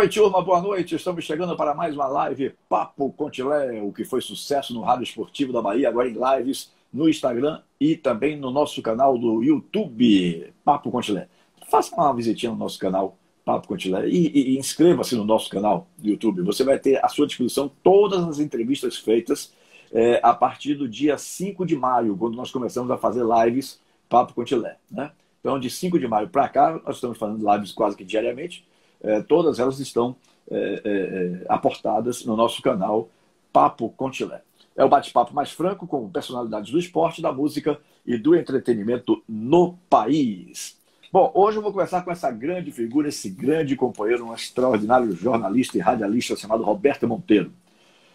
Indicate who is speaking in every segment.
Speaker 1: Oi, turma, boa noite. Estamos chegando para mais uma live Papo Contilé, o que foi sucesso no Rádio Esportivo da Bahia, agora em lives no Instagram e também no nosso canal do YouTube, Papo Contilé. Faça uma visitinha no nosso canal Papo Contilé e, e, e inscreva-se no nosso canal do YouTube. Você vai ter à sua disposição todas as entrevistas feitas é, a partir do dia 5 de maio, quando nós começamos a fazer lives Papo Contilé. Né? Então, de 5 de maio para cá, nós estamos fazendo lives quase que diariamente. É, todas elas estão é, é, é aportadas no nosso canal Papo Contilé. É o bate-papo mais franco com personalidades do esporte, da música e do entretenimento no país. Bom, hoje eu vou conversar com essa grande figura, esse grande companheiro, um extraordinário jornalista e radialista chamado Roberto Monteiro.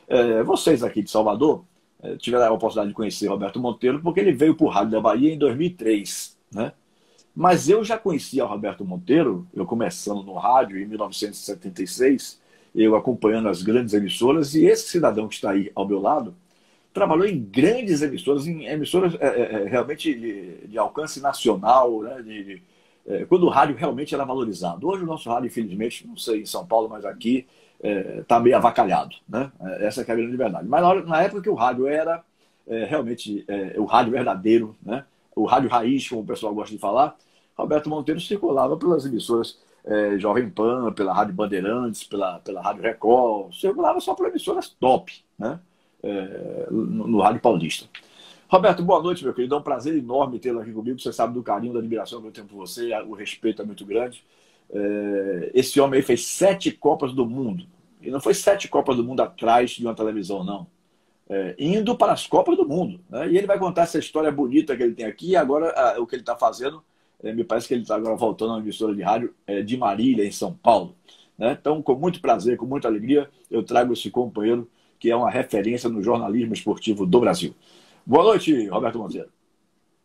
Speaker 1: É, vocês aqui de Salvador é, tiveram a oportunidade de conhecer Roberto Monteiro porque ele veio para o Rádio da Bahia em 2003, né? Mas eu já conhecia o Roberto Monteiro, eu começando no rádio em 1976, eu acompanhando as grandes emissoras, e esse cidadão que está aí ao meu lado trabalhou em grandes emissoras, em emissoras é, é, realmente de, de, alcance nacional, né? De, de, é, quando o rádio realmente era valorizado. Hoje o nosso rádio, infelizmente, não sei em São Paulo, mas aqui está meio avacalhado. Né? Essa é a grande verdade. Mas na, hora, na época que o rádio era realmente o rádio verdadeiro, né? o rádio raiz, como o pessoal gosta de falar, Roberto Monteiro circulava pelas emissoras é, Jovem Pan, pela Rádio Bandeirantes, pela, pela Rádio Record, circulava só por emissoras top, né? É, no, no, Rádio Paulista. Roberto, boa noite, meu querido. É um prazer enorme tê-lo aqui comigo. Você sabe do carinho, da admiração que eu tenho por você, o respeito é muito grande. É, esse homem aí fez sete Copas do Mundo. E não foi sete Copas do Mundo atrás de uma televisão, não. É, indo para as Copas do Mundo. Né? E ele vai contar essa história bonita que ele tem aqui. E agora, a, o que ele está fazendo, me parece que ele está agora voltando uma emissora de rádio é, de Marília, em São Paulo. Né? Então, com muito prazer, com muita alegria, eu trago esse companheiro que é uma referência no jornalismo esportivo do Brasil. Boa noite, Roberto Monteiro.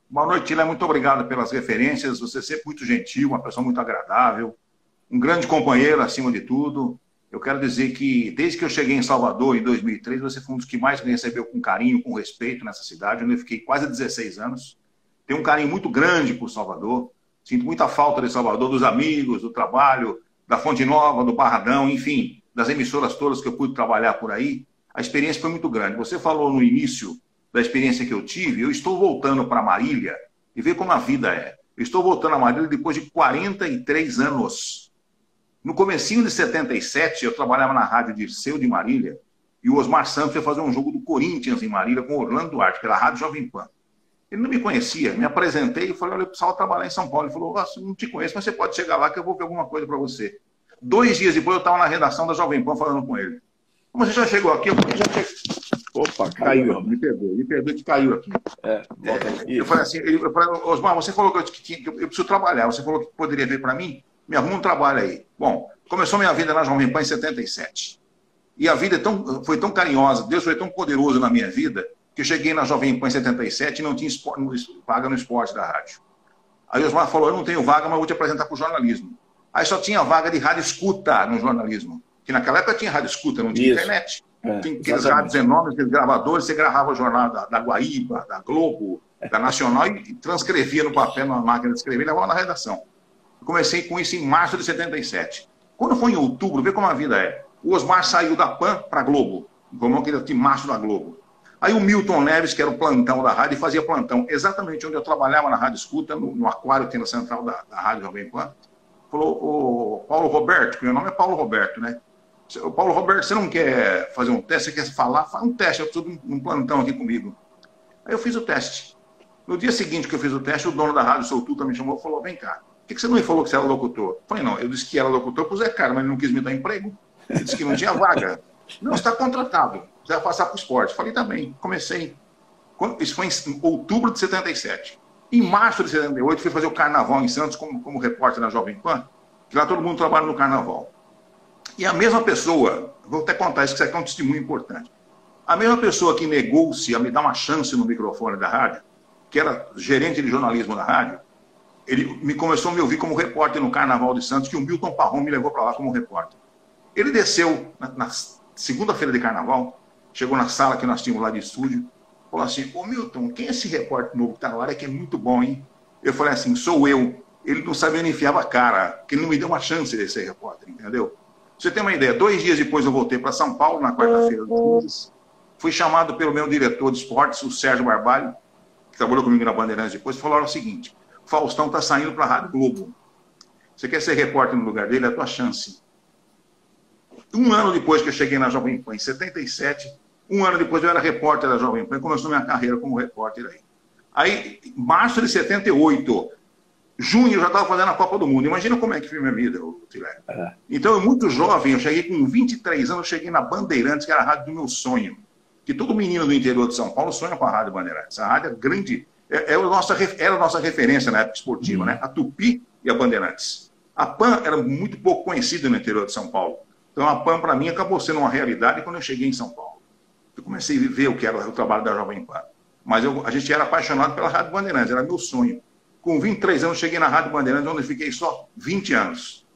Speaker 2: Boa noite, Tila. Muito obrigado pelas referências. Você é sempre muito gentil, uma pessoa muito agradável, um grande companheiro acima de tudo. Eu quero dizer que, desde que eu cheguei em Salvador, em 2003, você foi um dos que mais me recebeu com carinho, com respeito nessa cidade, onde eu fiquei quase 16 anos. Tenho um carinho muito grande por Salvador. Sinto muita falta de Salvador, dos amigos, do trabalho, da Fonte Nova, do Barradão, enfim, das emissoras todas que eu pude trabalhar por aí. A experiência foi muito grande. Você falou no início da experiência que eu tive, eu estou voltando para Marília e ver como a vida é. Eu estou voltando a Marília depois de 43 anos no comecinho de 77, eu trabalhava na rádio de Seu de Marília, e o Osmar Santos ia fazer um jogo do Corinthians em Marília com Orlando Duarte, pela Rádio Jovem Pan. Ele não me conhecia, me apresentei e falei, olha, eu precisava trabalhar em São Paulo. Ele falou, oh, não te conheço, mas você pode chegar lá que eu vou ver alguma coisa para você. Dois dias depois eu estava na redação da Jovem Pan falando com ele. Como você já chegou aqui? Eu falei, já cheguei. Opa, caiu, me perdoe, me perdoe que caiu aqui. É, é, eu falei assim, eu falei, Osmar, você falou que eu, que, que eu preciso trabalhar, você falou que poderia vir para mim? me arruma um trabalho aí. Bom, começou minha vida na Jovem Pan em 77. E a vida é tão, foi tão carinhosa, Deus foi tão poderoso na minha vida, que eu cheguei na Jovem Pan em 77 e não tinha esporte, vaga no esporte da rádio. Aí o Osmar falou: Eu não tenho vaga, mas vou te apresentar para o jornalismo. Aí só tinha vaga de rádio escuta no jornalismo. Que naquela época tinha rádio escuta, não tinha Isso. internet. É, tinha aqueles rádios enormes, aqueles gravadores, você gravava o jornal da, da Guaíba, da Globo, da Nacional e transcrevia no papel, na máquina de escrever e levava na redação. Comecei com isso em março de 77. Quando foi em outubro, vê como a vida é. O Osmar saiu da PAN para a Globo, como aquele de março da Globo. Aí o Milton Neves, que era o plantão da rádio, fazia plantão exatamente onde eu trabalhava na Rádio Escuta, no, no aquário que tem na central da, da Rádio Jovem Pan. Falou, o Paulo Roberto, que meu nome é Paulo Roberto, né? O Paulo Roberto, você não quer fazer um teste, você quer falar? Faz um teste, eu preciso de um plantão aqui comigo. Aí eu fiz o teste. No dia seguinte que eu fiz o teste, o dono da Rádio Soltuta me chamou e falou, vem cá, por que você não me falou que você era locutor? Eu falei, não, eu disse que era locutor pro Zé Cara, mas ele não quis me dar emprego. Ele disse que não tinha vaga. Não, está contratado. Vai passar para o esporte. Falei, tá bem. Comecei. Isso foi em outubro de 77. Em março de 78, fui fazer o carnaval em Santos como, como repórter na Jovem Pan, que lá todo mundo trabalha no carnaval. E a mesma pessoa, vou até contar isso, que isso aqui é um testemunho importante. A mesma pessoa que negou-se a me dar uma chance no microfone da rádio, que era gerente de jornalismo da rádio, ele me começou a me ouvir como repórter no Carnaval de Santos, que o Milton Parron me levou para lá como repórter. Ele desceu na, na segunda-feira de Carnaval, chegou na sala que nós tínhamos lá de estúdio, falou assim, ô Milton, quem é esse repórter novo que está na área que é muito bom, hein? Eu falei assim, sou eu. Ele não sabia nem enfiava a cara, porque ele não me deu uma chance de ser repórter, entendeu? você tem uma ideia, dois dias depois eu voltei para São Paulo, na quarta-feira Fui chamado pelo meu diretor de esportes, o Sérgio Barbalho, que trabalhou comigo na Bandeirantes depois, e falou o seguinte: Faustão está saindo para a Rádio Globo. Você quer ser repórter no lugar dele? É a tua chance. Um ano depois que eu cheguei na Jovem Pan, em 77, um ano depois eu era repórter da Jovem Pan, começou minha carreira como repórter aí. Aí, março de 78, junho eu já estava fazendo a Copa do Mundo. Imagina como é que foi minha vida, Tilé. É. Então, eu muito jovem, eu cheguei com 23 anos, eu cheguei na Bandeirantes, que era a rádio do meu sonho. Que todo menino do interior de São Paulo sonha com a Rádio Bandeirantes. A rádio é grande, é, é a nossa, era a nossa referência na época esportiva, uhum. né? A Tupi e a Bandeirantes. A PAN era muito pouco conhecida no interior de São Paulo. Então, a PAN, para mim, acabou sendo uma realidade quando eu cheguei em São Paulo. Eu comecei a viver o que era o trabalho da Jovem Pan. Mas eu, a gente era apaixonado pela Rádio Bandeirantes, era meu sonho. Com 23 anos, cheguei na Rádio Bandeirantes, onde fiquei só 20 anos.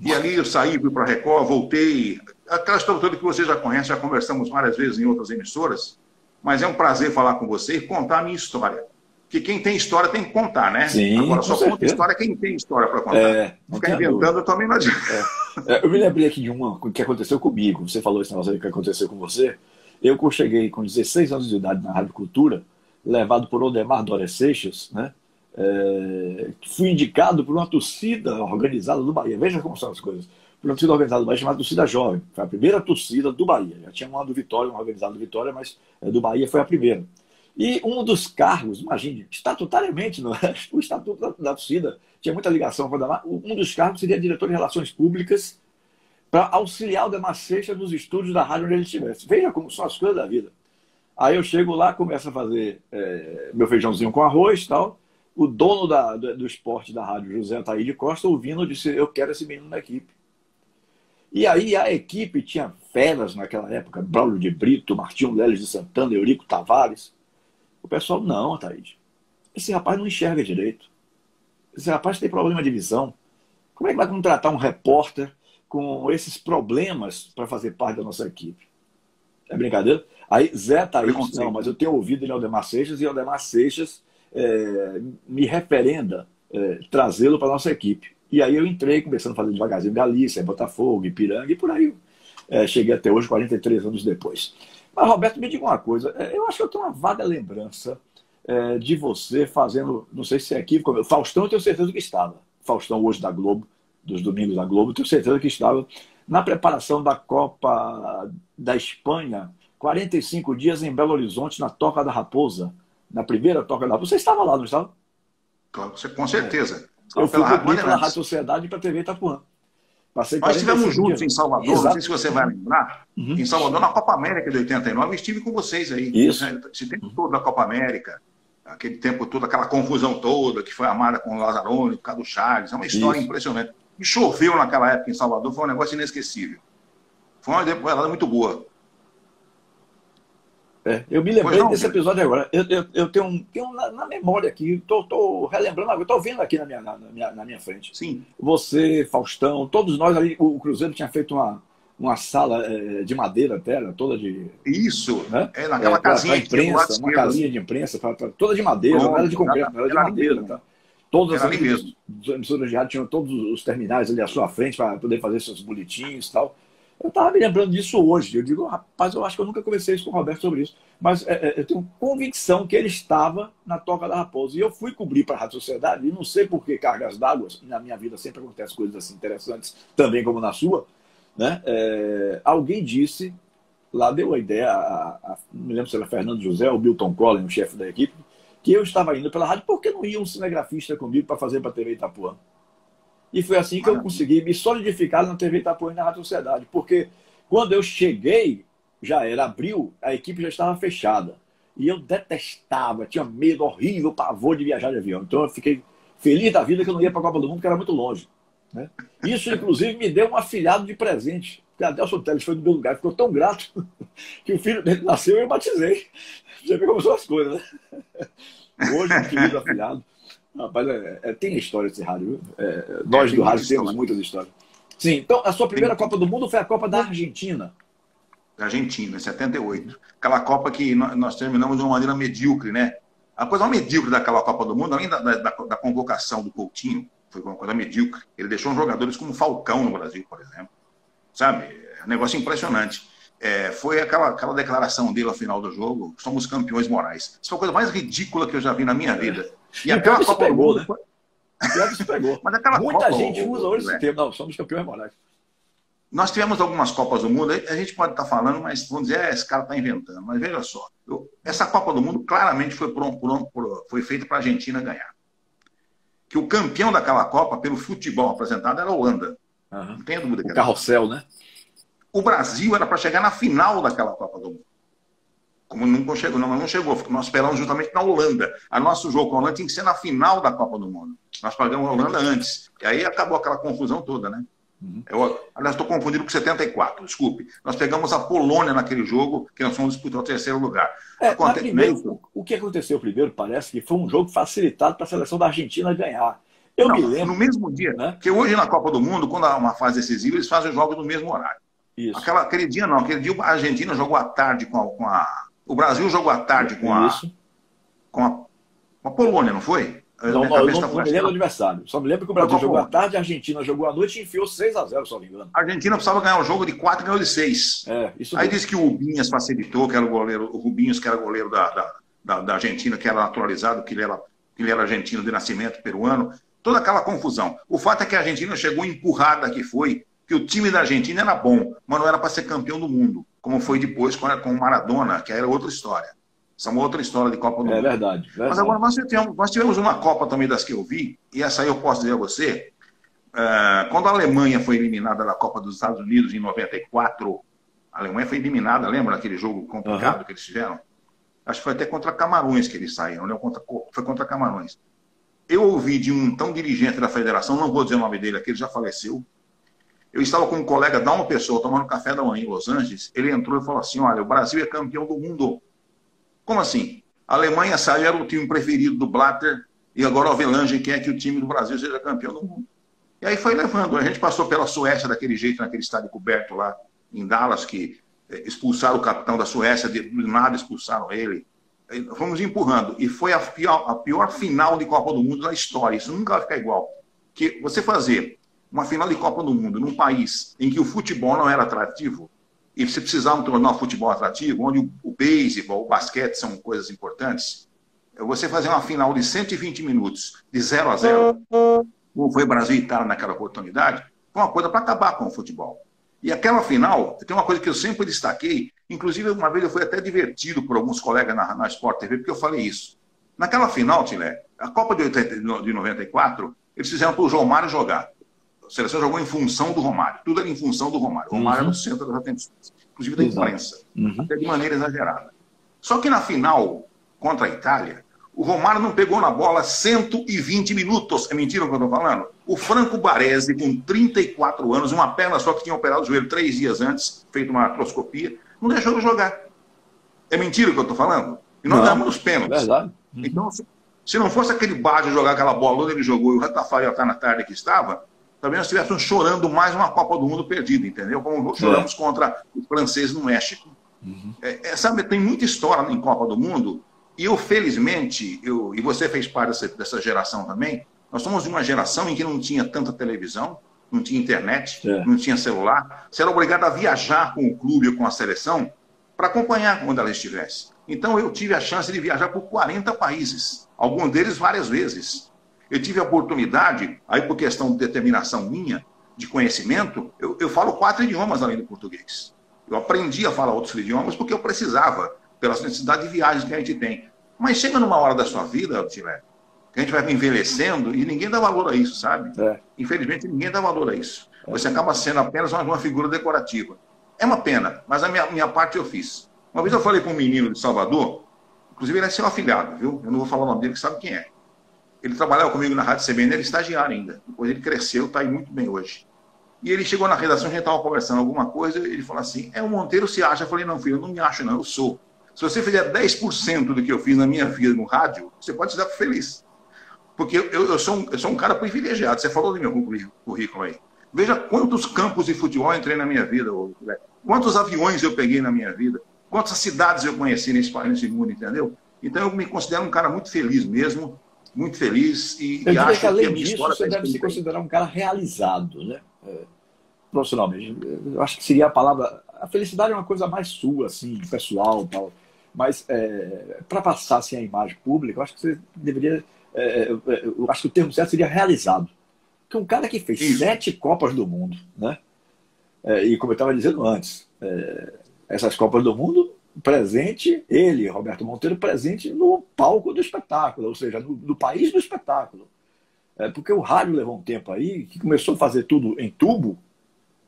Speaker 2: E ali eu saí, fui para a Record, voltei. Aquela história toda que você já conhece, já conversamos várias vezes em outras emissoras. Mas é um prazer falar com você e contar a minha história. Porque quem tem história tem que contar, né?
Speaker 1: Sim,
Speaker 2: Agora só
Speaker 1: conta
Speaker 2: história quem tem história para contar. É, Ficar inventando também não adianta.
Speaker 1: É. É, eu me lembrei aqui de uma que aconteceu comigo. Você falou esse negócio aí que aconteceu com você. Eu cheguei com 16 anos de idade na Rádio Cultura, levado por Odemar Dória Seixas, né? É, fui indicado por uma torcida organizada do Bahia. Veja como são as coisas. Por uma torcida organizada do Bahia chamada Torcida Jovem. Foi a primeira torcida do Bahia. Já tinha uma do Vitória, uma organizada do Vitória, mas é, do Bahia foi a primeira. E um dos cargos, imagine, estatutariamente, no, o estatuto da, da torcida tinha muita ligação com o Odemar, um dos cargos seria diretor de Relações Públicas para auxiliar o Demar Seixas nos estúdios da rádio onde ele estivesse. Veja como são as coisas da vida. Aí eu chego lá, começo a fazer é, meu feijãozinho com arroz e tal. O dono da, do, do, esporte da rádio, José Ataíde Costa, ouvindo, disse: Eu quero esse menino na equipe. E aí a equipe tinha feras naquela época: Braulio de Brito, Martinho Leles de Santana, Eurico Tavares. O pessoal, não, Ataíde. Esse rapaz não enxerga direito. Esse rapaz tem problema de visão. Como é que vai contratar um repórter com esses problemas para fazer parte da nossa equipe. É brincadeira? Aí Zé tá aí, não, mas eu tenho ouvido ele Aldemar Seixas e Aldemar Seixas é, me referenda é, trazê-lo para nossa equipe. E aí eu entrei, começando a fazer devagarzinho Galícia, Botafogo, Ipiranga, e por aí é, cheguei até hoje, 43 anos depois. Mas, Roberto, me diga uma coisa, é, eu acho que eu tenho uma vaga lembrança é, de você fazendo, não sei se é aqui, Faustão eu tenho certeza que estava. Faustão hoje da Globo, dos domingos da Globo, tenho certeza que estava na preparação da Copa da Espanha, 45 dias em Belo Horizonte, na Toca da Raposa, na primeira Toca da Raposa. Você estava lá, não estava?
Speaker 2: Com certeza.
Speaker 1: É. Eu fui pela, pela Rádio Sociedade para a TV Itapuã.
Speaker 2: Passei Nós estivemos juntos em Salvador, Exato. não sei se você vai lembrar, uhum. em Salvador, na Copa América de 89, eu estive com vocês aí.
Speaker 1: Isso.
Speaker 2: Esse tempo todo da Copa América aquele tempo todo, aquela confusão toda que foi armada com o Lazzaroni, por causa do Charles. É uma história Isso. impressionante. E choveu naquela época em Salvador, foi um negócio inesquecível. Foi uma temporada muito boa.
Speaker 1: É, eu me lembrei não, desse episódio agora. Eu, eu, eu tenho, um, tenho um na, na, memória aqui, estou relembrando agora, estou vendo aqui na minha, na, minha, na minha frente.
Speaker 2: Sim.
Speaker 1: Você, Faustão, todos nós ali, o Cruzeiro tinha feito uma, uma sala é, de madeira até, toda de.
Speaker 2: Isso, né? é naquela é, casinha
Speaker 1: pra, pra imprensa, uma casinha de imprensa, pra, pra, toda de madeira, não era de concreto, era de madeira. Tá? Todas as emissoras de rádio tinham todos os terminais ali à sua frente para poder fazer seus boletins e tal. Eu estava me lembrando disso hoje. Eu digo, rapaz, eu acho que eu nunca conversei isso com o Roberto sobre isso. Mas é, é, eu tenho convicção que ele estava na Toca da Raposa. E eu fui cobrir para a Rádio Sociedade, e não sei por que cargas d'água, na minha vida sempre acontecem coisas assim interessantes, também como na sua. Né? É, alguém disse, lá deu a ideia, a, a, não me lembro se era Fernando José ou Milton Collin, o chefe da equipe, que eu estava indo pela rádio, por que não ia um cinegrafista comigo para fazer para a TV Itapuã? E foi assim que eu consegui me solidificar na TV Itapuã na Rádio Sociedade, porque quando eu cheguei, já era abril, a equipe já estava fechada. E eu detestava, tinha medo horrível, pavor de viajar de avião. Então eu fiquei feliz da vida que eu não ia para a Copa do Mundo, porque era muito longe. Né? Isso, inclusive, me deu um afilhado de presente. Adelson Teles foi do meu lugar, ficou tão grato que o filho dele nasceu e eu batizei. Já vê como são as coisas, né? Hoje, um querido afilhado. Rapaz, é, é, tem história esse rádio. É, nós do rádio temos muitas histórias. Sim, então a sua primeira Copa do Mundo foi a Copa da Argentina.
Speaker 2: Da Argentina, em 78. Aquela Copa que nós terminamos de uma maneira medíocre, né? A coisa medíocre daquela Copa do Mundo, além da, da, da convocação do Coutinho, foi uma coisa medíocre. Ele deixou jogadores como Falcão no Brasil, por exemplo. sabe? É um negócio impressionante. É, foi aquela, aquela declaração dele ao final do jogo: somos campeões morais. Isso foi a coisa mais ridícula que eu já vi na minha vida.
Speaker 1: E, e aquela Copa pegou, do Mundo, né? Pior que pegou. Mas aquela Muita Copa, gente usa hoje esse termo, não, somos campeões morais.
Speaker 2: Nós tivemos algumas Copas do Mundo, a gente pode estar falando, mas vamos dizer, é, esse cara está inventando. Mas veja só, eu, essa Copa do Mundo claramente foi, por, por, por, foi feita para a Argentina ganhar. Que o campeão daquela Copa, pelo futebol apresentado, era a Holanda.
Speaker 1: Uhum. Não tem dúvida. O carrossel, né?
Speaker 2: O Brasil era para chegar na final daquela Copa do Mundo. Como não chegou, não, não chegou, nós esperamos justamente na Holanda. A nosso jogo com a Holanda tinha que ser na final da Copa do Mundo. Nós pagamos a Holanda antes. E aí acabou aquela confusão toda, né? Uhum. Eu, aliás, estou confundido com 74, desculpe. Nós pegamos a Polônia naquele jogo, que nós fomos disputar o terceiro lugar.
Speaker 1: É, Aconte... primeiro, o que aconteceu primeiro parece que foi um jogo facilitado para a seleção da Argentina ganhar.
Speaker 2: Eu Não, me lembro. No mesmo dia, né? Porque hoje na Copa do Mundo, quando há uma fase decisiva, eles fazem os jogos no mesmo horário. Isso. Aquela, aquele dia não, aquele dia a Argentina jogou à tarde com a. Com a o Brasil jogou à tarde com a. Isso. Com a, com a Polônia, não foi?
Speaker 1: Não, não, eu não, não me lembro do adversário. Só me lembro que o Brasil jogou à tarde, a Argentina jogou à noite e enfiou 6x0, só me engano.
Speaker 2: A Argentina precisava ganhar o jogo de 4 e ganhou de 6.
Speaker 1: É,
Speaker 2: Aí disse que o Rubinhas facilitou, que era o goleiro, o Rubinhos, que era goleiro da, da, da, da Argentina, que era naturalizado, que ele era, que ele era argentino de nascimento peruano. Toda aquela confusão. O fato é que a Argentina chegou empurrada que foi, que o time da Argentina era bom, mas não era para ser campeão do mundo, como foi depois com, com o Maradona, que era outra história. Essa é uma outra história de Copa do
Speaker 1: é
Speaker 2: Mundo.
Speaker 1: É verdade, verdade.
Speaker 2: Mas agora nós tivemos, nós tivemos uma Copa também das que eu vi, e essa aí eu posso dizer a você. Uh, quando a Alemanha foi eliminada da Copa dos Estados Unidos em 94, a Alemanha foi eliminada, lembra daquele jogo complicado uhum. que eles tiveram? Acho que foi até contra Camarões que eles saíram, né? Contra, foi contra Camarões. Eu ouvi de um tão dirigente da federação, não vou dizer o nome dele aqui, ele já faleceu. Eu estava com um colega da uma pessoa tomando café da manhã em Los Angeles. Ele entrou e falou assim: Olha, o Brasil é campeão do mundo. Como assim? A Alemanha saiu, era o time preferido do Blatter, e agora o Avelange quer que o time do Brasil seja campeão do mundo. E aí foi levando. A gente passou pela Suécia daquele jeito, naquele estádio coberto lá em Dallas, que eh, expulsaram o capitão da Suécia, de nada expulsaram ele. Fomos empurrando. E foi a pior, a pior final de Copa do Mundo da história. Isso nunca vai ficar igual. Que você fazer uma final de Copa do Mundo num país em que o futebol não era atrativo, e você precisava tornar o futebol atrativo, onde o, beisebol, o basquete são coisas importantes, é você fazer uma final de 120 minutos, de 0 a 0, como foi Brasil e Itália naquela oportunidade, foi uma coisa para acabar com o futebol. E aquela final, tem uma coisa que eu sempre destaquei, inclusive uma vez eu fui até divertido por alguns colegas na, na Sport TV, porque eu falei isso. Naquela final, Tilé, a Copa de, 80, de 94, eles fizeram para o João Mário jogar. A seleção jogou em função do Romário. Tudo era em função do Romário. O Romário uhum. era o centro das atenções, inclusive da imprensa, uhum. até de maneira exagerada. Só que na final contra a Itália, o Romário não pegou na bola 120 minutos. É mentira o que eu estou falando? O Franco Baresi, com 34 anos, uma perna só que tinha operado o joelho três dias antes, feito uma artroscopia, não deixou de jogar. É mentira o que eu estou falando? E nós damos nos pênaltis. Verdade. Uhum. Então, se, se, não fosse aquele Baggio jogar aquela bola onde ele jogou e o Ratafael estar tá na tarde que estava, talvez nós estivéssemos chorando mais uma Copa do Mundo perdida, entendeu? Como choramos é. contra o francês no México. Uhum. É, é, sabe, tem muita história em Copa do Mundo, e eu, felizmente, eu, e você fez parte dessa, dessa geração também, nós somos de uma geração em que não tinha tanta televisão, não tinha internet, é. não tinha celular. Você era obrigado a viajar com o clube ou com a seleção para acompanhar onde ela estivesse. Então, eu tive a chance de viajar por 40 países, alguns deles várias vezes. Eu tive a oportunidade, aí por questão de determinação minha, de conhecimento, eu, eu falo quatro idiomas além do português. Eu aprendi a falar outros idiomas porque eu precisava, pela necessidade de viagens que a gente tem. Mas chega numa hora da sua vida, Tilé, que a gente vai envelhecendo e ninguém dá valor a isso, sabe? É. Infelizmente, ninguém dá valor a isso. É. Você acaba sendo apenas uma, uma, figura decorativa. É uma pena, mas a minha, minha parte eu fiz. Uma vez eu falei para um menino de Salvador, inclusive ele é seu afilhado, viu? Eu não vou falar o nome dele, que sabe quem é. Ele trabalhava comigo na Rádio CBN, era estagiário ainda. Depois ele cresceu, está aí muito bem hoje. E ele chegou na redação, a gente estava conversando alguma coisa, ele falou assim: É, o Monteiro se acha. Eu falei: Não, filho, eu não me acho, não, eu sou. Se você fizer 10% do que eu fiz na minha vida no rádio, você pode estar feliz. Porque eu, eu, sou um, eu sou um cara privilegiado. Você falou do meu currículo aí. Veja quantos campos de futebol entrei na minha vida, quantos aviões eu peguei na minha vida, quantas cidades eu conheci nesse, nesse mundo, entendeu? Então eu me considero um cara muito feliz mesmo muito feliz e,
Speaker 1: eu e acho que, além que a minha disso, história você deve se considerar um cara realizado, né? É. profissionalmente. Eu acho que seria a palavra. A felicidade é uma coisa mais sua, assim, pessoal, tal. Mas é, para passar assim, a imagem pública, eu acho que você deveria. É, é, eu acho que o termo certo seria realizado. Porque um cara que fez Isso. sete Copas do Mundo, né? É, e como eu estava dizendo antes, é, essas Copas do Mundo presente, ele, Roberto Monteiro, presente no palco do espetáculo, ou seja, no, no país do espetáculo. É, porque o rádio levou um tempo aí, que começou a fazer tudo em tubo,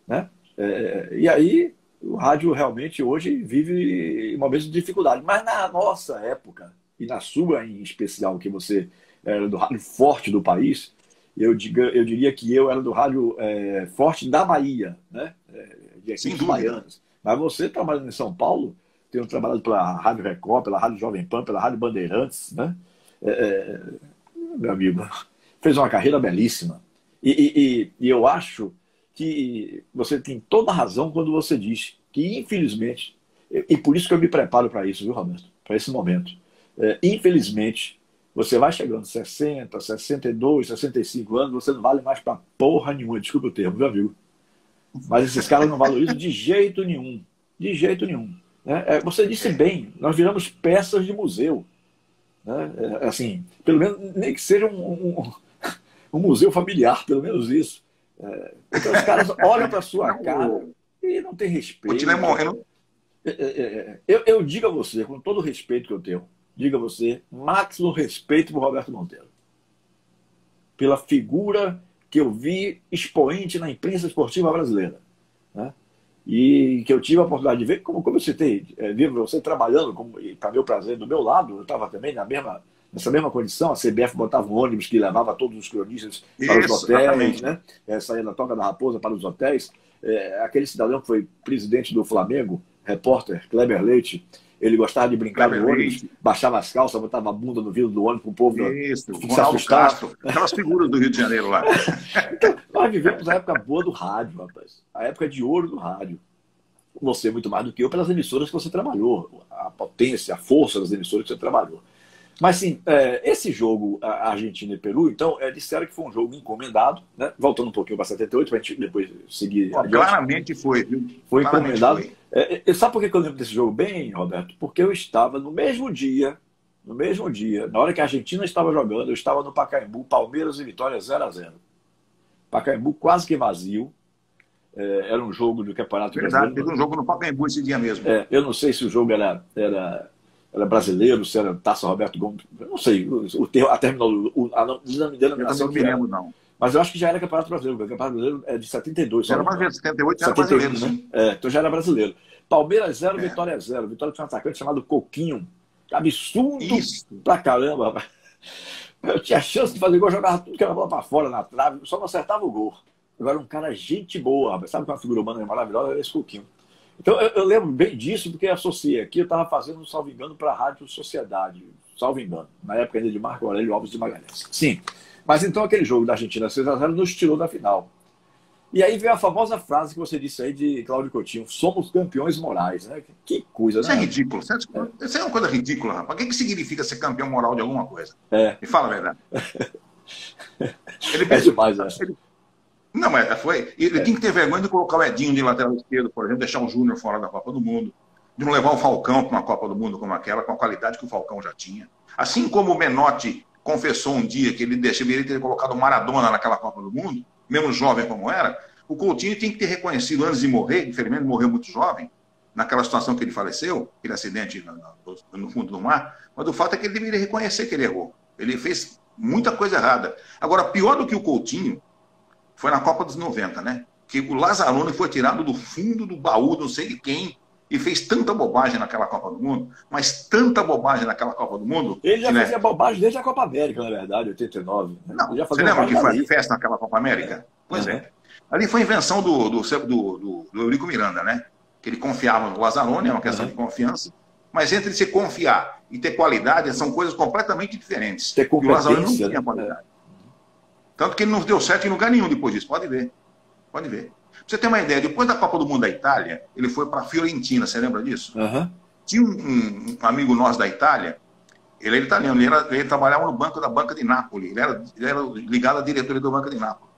Speaker 1: né? É, e aí o rádio realmente hoje vive uma vez de dificuldade. Mas na nossa época, e na sua em especial, que você era do rádio forte do país, eu, diga, eu diria que eu era do rádio é, forte da Bahia, né? É, de equipes baianas. Mas você trabalhando em São Paulo, tenho trabalhado pela Rádio Record, pela Rádio Jovem Pan, pela Rádio Bandeirantes, né? É, é meu amigo, fez uma carreira belíssima. E, e, e, eu acho que você tem toda a razão quando você diz que, infelizmente, e por isso que eu me preparo para isso, viu, Roberto? Para esse momento. É, infelizmente, você vai chegando 60, 62, 65 anos, você não vale mais para porra nenhuma, desculpa o termo, viu, amigo? Mas esses caras não valorizam de jeito nenhum. De jeito nenhum. Né? É, você disse bem, nós viramos peças de museu. Né? É, assim, pelo menos, nem que seja um, um, um museu familiar, pelo menos isso. É, então os caras olham para sua cara e não tem respeito.
Speaker 2: O morrendo.
Speaker 1: É, é, é, eu, eu digo a você, com todo o respeito que eu tenho, digo a você, máximo respeito por Roberto Monteiro. Pela figura que eu vi expoente na imprensa esportiva brasileira. E que eu tive a oportunidade de ver, como, como eu citei, é, ver você trabalhando, para meu prazer, do meu lado, eu estava também na mesma nessa mesma condição, a CBF botava um ônibus que levava todos os cronistas para Isso, os hotéis, né? É, saía da Toca da Raposa para os hotéis. É, aquele cidadão que foi presidente do Flamengo, repórter Kleber Leite, ele gostava de brincar Kleber no ônibus, baixava as calças, botava a bunda no vidro do ônibus para o povo
Speaker 2: Isso, se assustar. aquelas figuras do Rio de Janeiro lá.
Speaker 1: então, nós vivemos a época boa do rádio, rapaz. A época de ouro do rádio. Você muito mais do que eu pelas emissoras que você trabalhou, a potência, a força das emissoras que você trabalhou. Mas sim, é, esse jogo Argentina e Peru, então, é, disseram que foi um jogo encomendado, né? voltando um pouquinho para 78, para a gente depois seguir.
Speaker 2: Claramente foi. Viu?
Speaker 1: Foi claramente encomendado. Foi. É, é, sabe por que eu lembro desse jogo bem, Roberto? Porque eu estava no mesmo dia, no mesmo dia, na hora que a Argentina estava jogando, eu estava no Pacaembu, Palmeiras e Vitória 0 a 0 Pacaembu quase que vazio. É, era um jogo do Campeonato
Speaker 2: Verdade, Brasileiro. teve um jogo no Pacaembu esse dia mesmo.
Speaker 1: É, eu não sei se o jogo era, era era brasileiro, se era Taça Roberto Gomes, não sei, o, o, a terminologia, a denominação
Speaker 2: eu não me não.
Speaker 1: Mas eu acho que já era Campeonato Brasileiro, o Campeonato Brasileiro é de 72.
Speaker 2: Já era brasileiro, 78 já era brasileiro,
Speaker 1: né? É, então já era brasileiro. Palmeiras 0, é. Vitória 0. Vitória tinha um atacante chamado Coquinho. Absurdo Isso. pra caramba, rapaz. Eu tinha chance de fazer gol, jogava tudo que era bola pra fora na trave, só não acertava o gol. Agora um cara gente boa, rapaz. Sabe que uma figura humana maravilhosa? Era esse Coquinho. Então, eu, eu, lembro bem disso, porque associei aqui, eu estava fazendo, salvo engano, para a Rádio Sociedade, salvo engano, na época ainda de Marco Aurélio Alves de Magalhães. Sim. Mas então aquele jogo da Argentina 6x0 nos tirou da final. E aí veio a famosa frase que você disse aí de Cláudio Coutinho: somos campeões morais, né? Que coisa,
Speaker 2: Isso
Speaker 1: né?
Speaker 2: é ridículo. É. Isso é uma coisa ridícula, rapaz. O que, que significa ser campeão moral de alguma coisa? É. Me fala a verdade.
Speaker 1: Ele é demais, né?
Speaker 2: Ele, não, mas foi. Ele é. tinha que ter vergonha de colocar o Edinho de lateral esquerdo, por exemplo, deixar o Júnior fora da Copa do Mundo, de não levar o Falcão para uma Copa do Mundo como aquela, com a qualidade que o Falcão já tinha. Assim como o Menotti confessou um dia que ele deveria ter colocado o Maradona naquela Copa do Mundo, mesmo jovem como era, o Coutinho tem que ter reconhecido antes de morrer, infelizmente morreu muito jovem, naquela situação que ele faleceu, aquele acidente no, no fundo do mar, mas o fato é que ele deveria reconhecer que ele errou. Ele fez muita coisa errada. Agora, pior do que o Coutinho, foi na Copa dos 90, né? Que o Lazzaroni foi tirado do fundo do baú, não sei de quem, e fez tanta bobagem naquela Copa do Mundo, mas tanta bobagem naquela Copa do Mundo.
Speaker 1: Ele já né? fazia né? bobagem desde a Copa América, na verdade, 89.
Speaker 2: Né? Não, você lembra que foi festa naquela Copa América? É. Pois uhum. é. Ali foi invenção do, do, do, do, do Eurico Miranda, né? Que ele confiava no Lazzaroni, é uma questão uhum. de confiança. Mas entre se confiar e ter qualidade, são coisas completamente diferentes.
Speaker 1: Ter
Speaker 2: e o Lazzaroni não tinha
Speaker 1: né?
Speaker 2: Tanto que ele não deu certo em lugar nenhum depois disso. Pode ver. Pode ver. Pra você ter uma ideia, depois da Copa do Mundo da Itália, ele foi para a Fiorentina. Você lembra disso?
Speaker 1: Uhum.
Speaker 2: Tinha um, um, amigo nosso da Itália, ele era italiano, ele, era, ele trabalhava no banco da Banca de Nápoles. Ele era, ele era ligado à diretoria do Banco de Nápoles.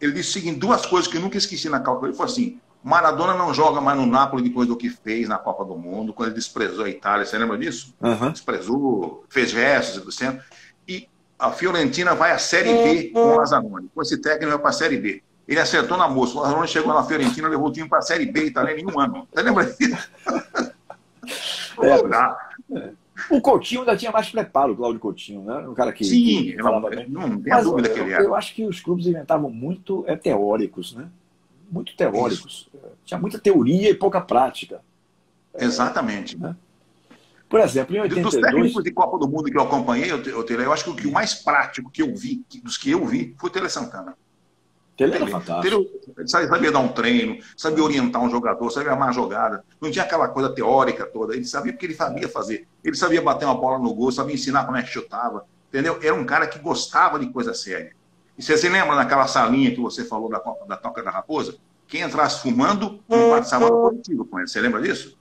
Speaker 2: ele disse o seguinte, duas coisas que eu nunca esqueci na Copa. Ele falou assim, Maradona não joga mais no Napoli depois do que fez na Copa do Mundo, quando ele desprezou a Itália. Você lembra disso?
Speaker 1: Uhum.
Speaker 2: Desprezou, fez gestos centro. E a Fiorentina vai à Série B com o Lazzaroni. Com esse técnico vai para a Série B. Ele acertou na moça. O Lazzaroni chegou na Fiorentina, levou o time para a Série B italiana em um ano. Você lembra disso?
Speaker 1: É, o Coutinho ainda tinha mais preparo, o Cláudio Coutinho, né? Um cara que,
Speaker 2: Sim, que bem. Não tem dúvida que ele era.
Speaker 1: Eu acho que os clubes inventavam muito é, teóricos, né? Muito teóricos. Isso. Tinha muita teoria e pouca prática.
Speaker 2: Exatamente. Né?
Speaker 1: Por exemplo, em 82...
Speaker 2: Dos técnicos de Copa do Mundo que eu acompanhei, eu, eu, eu acho que o que o mais prático que eu vi, dos que eu vi, foi o Tele Santana.
Speaker 1: Tele era fantástico.
Speaker 2: Ele sabia dar um treino, sabia orientar um jogador, sabia armar jogada. Não tinha aquela coisa teórica toda. Ele sabia porque ele sabia fazer. Ele sabia bater uma bola no gol, sabia ensinar como é que chutava. Entendeu? Era um cara que gostava de coisa séria. E você se lembra daquela salinha que você falou da, da Toca da Raposa? Quem entrasse fumando não participava do coletivo com ele. Você lembra disso?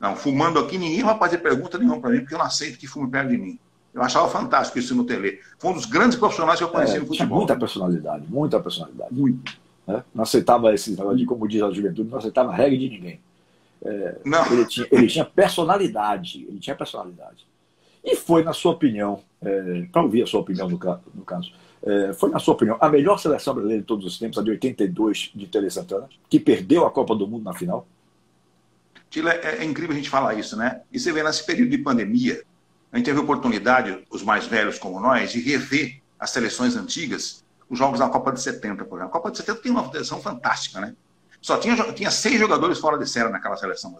Speaker 2: Não, fumando aqui, ninguém vai fazer pergunta nenhuma para mim, porque eu não aceito que fume perto de mim. Eu achava fantástico isso no Tele. Foi um dos grandes profissionais que eu conheci é, no futebol.
Speaker 1: Muita personalidade, muita personalidade. Muito. Né? Não aceitava esse negócio de, como diz a juventude, não aceitava regra de ninguém. É, não. Ele, tinha, ele tinha personalidade, ele tinha personalidade. E foi, na sua opinião, é, para ouvir a sua opinião no, no caso, é, foi, na sua opinião, a melhor seleção brasileira de todos os tempos, a de 82 de Tele Santana, que perdeu a Copa do Mundo na final?
Speaker 2: Tila, é, é, incrível a gente falar isso, né? E você vê nesse período de pandemia, a gente teve a oportunidade, os mais velhos como nós, de rever as seleções antigas, os jogos da Copa de 70, por exemplo. A Copa de 70 tem uma seleção fantástica, né? Só tinha, tinha seis jogadores fora de série naquela seleção.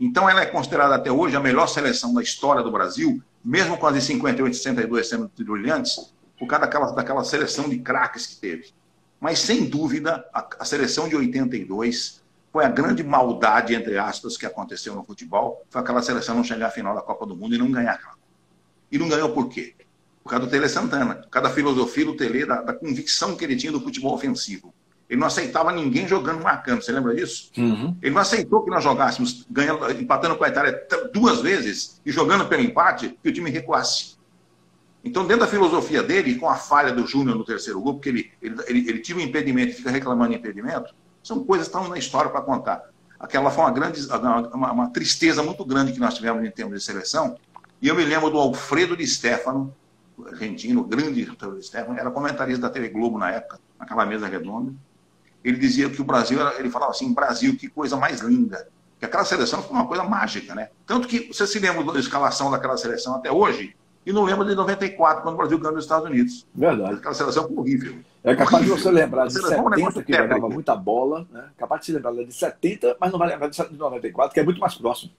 Speaker 2: Então ela é considerada até hoje a melhor seleção da história do Brasil, mesmo com as de 58 e 62 sendo brilhantes, por causa daquela, daquela seleção de craques que teve. Mas, sem dúvida, a, a seleção de 82 foi a grande maldade, entre aspas, que aconteceu no futebol, foi aquela seleção não chegar à final da Copa do Mundo e não ganhar aquela E não ganhou por quê? Por causa do Tele Santana, por causa da filosofia do Tele, da, da convicção que ele tinha do futebol ofensivo. Ele não aceitava ninguém jogando marcando, você lembra disso?
Speaker 1: Uhum.
Speaker 2: Ele não aceitou que nós jogássemos ganhando, empatando com a Itália duas vezes e jogando pelo empate, que o time recuasse. Então, dentro da filosofia dele, com a falha do Júnior no terceiro gol, porque ele, ele, ele, ele tira o impedimento e fica reclamando de impedimento, são coisas que estão na história para contar. Aquela foi uma grande, uma, uma, tristeza muito grande que nós tivemos em termos de seleção. E eu me lembro do Alfredo de Stefano, argentino, grande Alfredo de Stefano, era comentarista da TV Globo na época, naquela mesa redonda. Ele dizia que o Brasil, era, ele falava assim, Brasil, que coisa mais linda. Que aquela seleção foi uma coisa mágica, né? Tanto que você se lembra da escalação daquela seleção até hoje, e não lembra de 94, quando o Brasil ganhou nos Estados Unidos.
Speaker 1: Verdade.
Speaker 2: Aquela seleção foi horrível.
Speaker 1: É capaz de você lembrar de 70, que jogava muita bola, né? capaz de se lembrar de 70, mas não vai lembrar de 94, que é muito mais próximo.